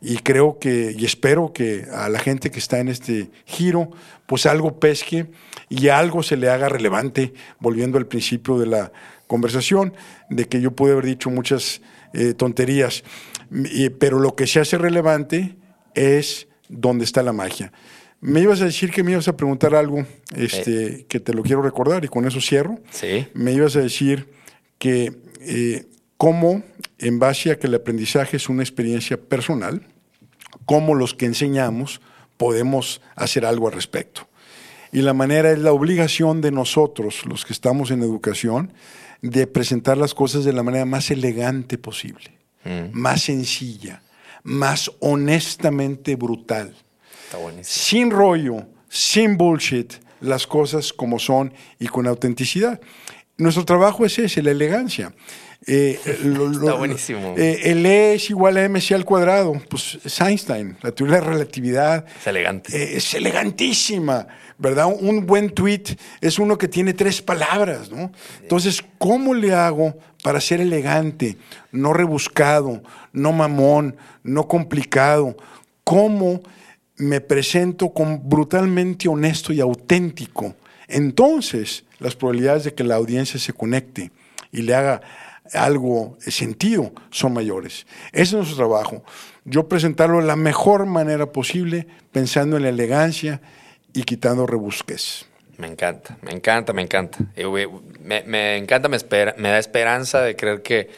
Y creo que y espero que a la gente que está en este giro pues algo pesque y algo se le haga relevante volviendo al principio de la conversación de que yo pude haber dicho muchas eh, tonterías. Pero lo que se hace relevante es dónde está la magia me ibas a decir que me ibas a preguntar algo este, que te lo quiero recordar y con eso cierro. Sí. Me ibas a decir que eh, cómo, en base a que el aprendizaje es una experiencia personal, cómo los que enseñamos podemos hacer algo al respecto. Y la manera es la obligación de nosotros, los que estamos en educación, de presentar las cosas de la manera más elegante posible, mm. más sencilla, más honestamente brutal. Sin rollo, sin bullshit, las cosas como son y con autenticidad. Nuestro trabajo es ese, la elegancia. Eh, Está buenísimo. Eh, el E es igual a mc al cuadrado. Pues es Einstein, la teoría de la relatividad. Es elegante. Eh, es elegantísima, ¿verdad? Un buen tweet es uno que tiene tres palabras, ¿no? Entonces, ¿cómo le hago para ser elegante, no rebuscado, no mamón, no complicado? ¿Cómo me presento con brutalmente honesto y auténtico? Entonces, las probabilidades de que la audiencia se conecte y le haga algo sentido son mayores. Ese es nuestro trabajo. Yo presentarlo de la mejor manera posible, pensando en la elegancia y quitando rebusques. Me encanta, me encanta, me encanta. Eh, me, encanta, me, da esperanza de creer que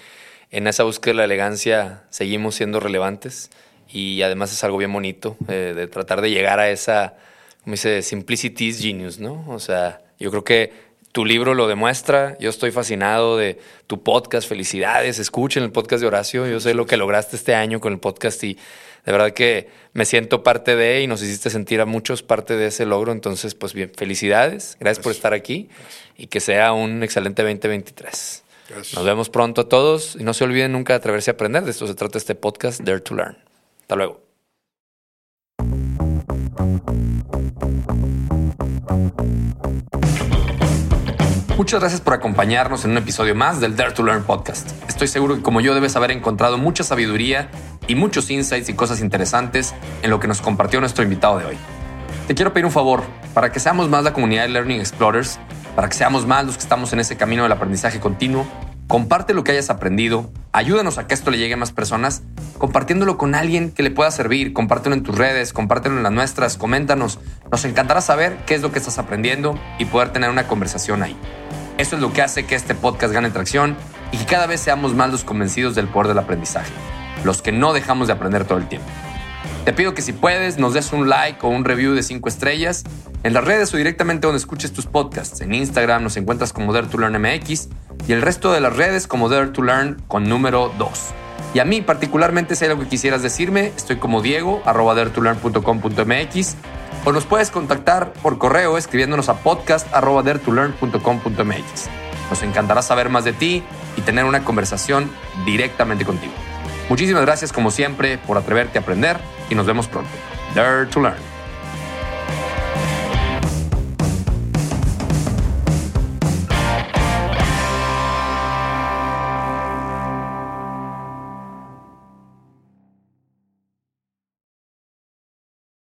en esa búsqueda de la elegancia seguimos siendo relevantes y además es algo bien bonito eh, de tratar de llegar a esa, como dice, simplicity is genius, ¿no? O sea, yo creo que tu libro lo demuestra. Yo estoy fascinado de tu podcast. Felicidades. Escuchen el podcast de Horacio. Yo sé lo que lograste este año con el podcast y de verdad que me siento parte de y nos hiciste sentir a muchos parte de ese logro. Entonces, pues bien, felicidades. Gracias, por estar aquí y que sea un excelente 2023. Nos vemos pronto a todos y no se olviden nunca de atreverse a aprender. De esto se trata este podcast, Dare to Learn. Hasta luego. Muchas gracias por acompañarnos en un episodio más del Dare to Learn podcast. Estoy seguro que como yo debes haber encontrado mucha sabiduría y muchos insights y cosas interesantes en lo que nos compartió nuestro invitado de hoy. Te quiero pedir un favor, para que seamos más la comunidad de Learning Explorers, para que seamos más los que estamos en ese camino del aprendizaje continuo, comparte lo que hayas aprendido, ayúdanos a que esto le llegue a más personas, compartiéndolo con alguien que le pueda servir, compártelo en tus redes, compártelo en las nuestras, coméntanos. Nos encantará saber qué es lo que estás aprendiendo y poder tener una conversación ahí. Esto es lo que hace que este podcast gane tracción y que cada vez seamos más los convencidos del poder del aprendizaje, los que no dejamos de aprender todo el tiempo. Te pido que si puedes nos des un like o un review de 5 estrellas en las redes o directamente donde escuches tus podcasts. En Instagram nos encuentras como Dare to Learn MX y el resto de las redes como Dare to Learn con número 2. Y a mí particularmente si hay algo que quisieras decirme, estoy como Diego, arroba daretolearn.com.mx o nos puedes contactar por correo escribiéndonos a podcast.dertulearn.com.mx. Nos encantará saber más de ti y tener una conversación directamente contigo. Muchísimas gracias como siempre por atreverte a aprender y nos vemos pronto. Dare to Learn.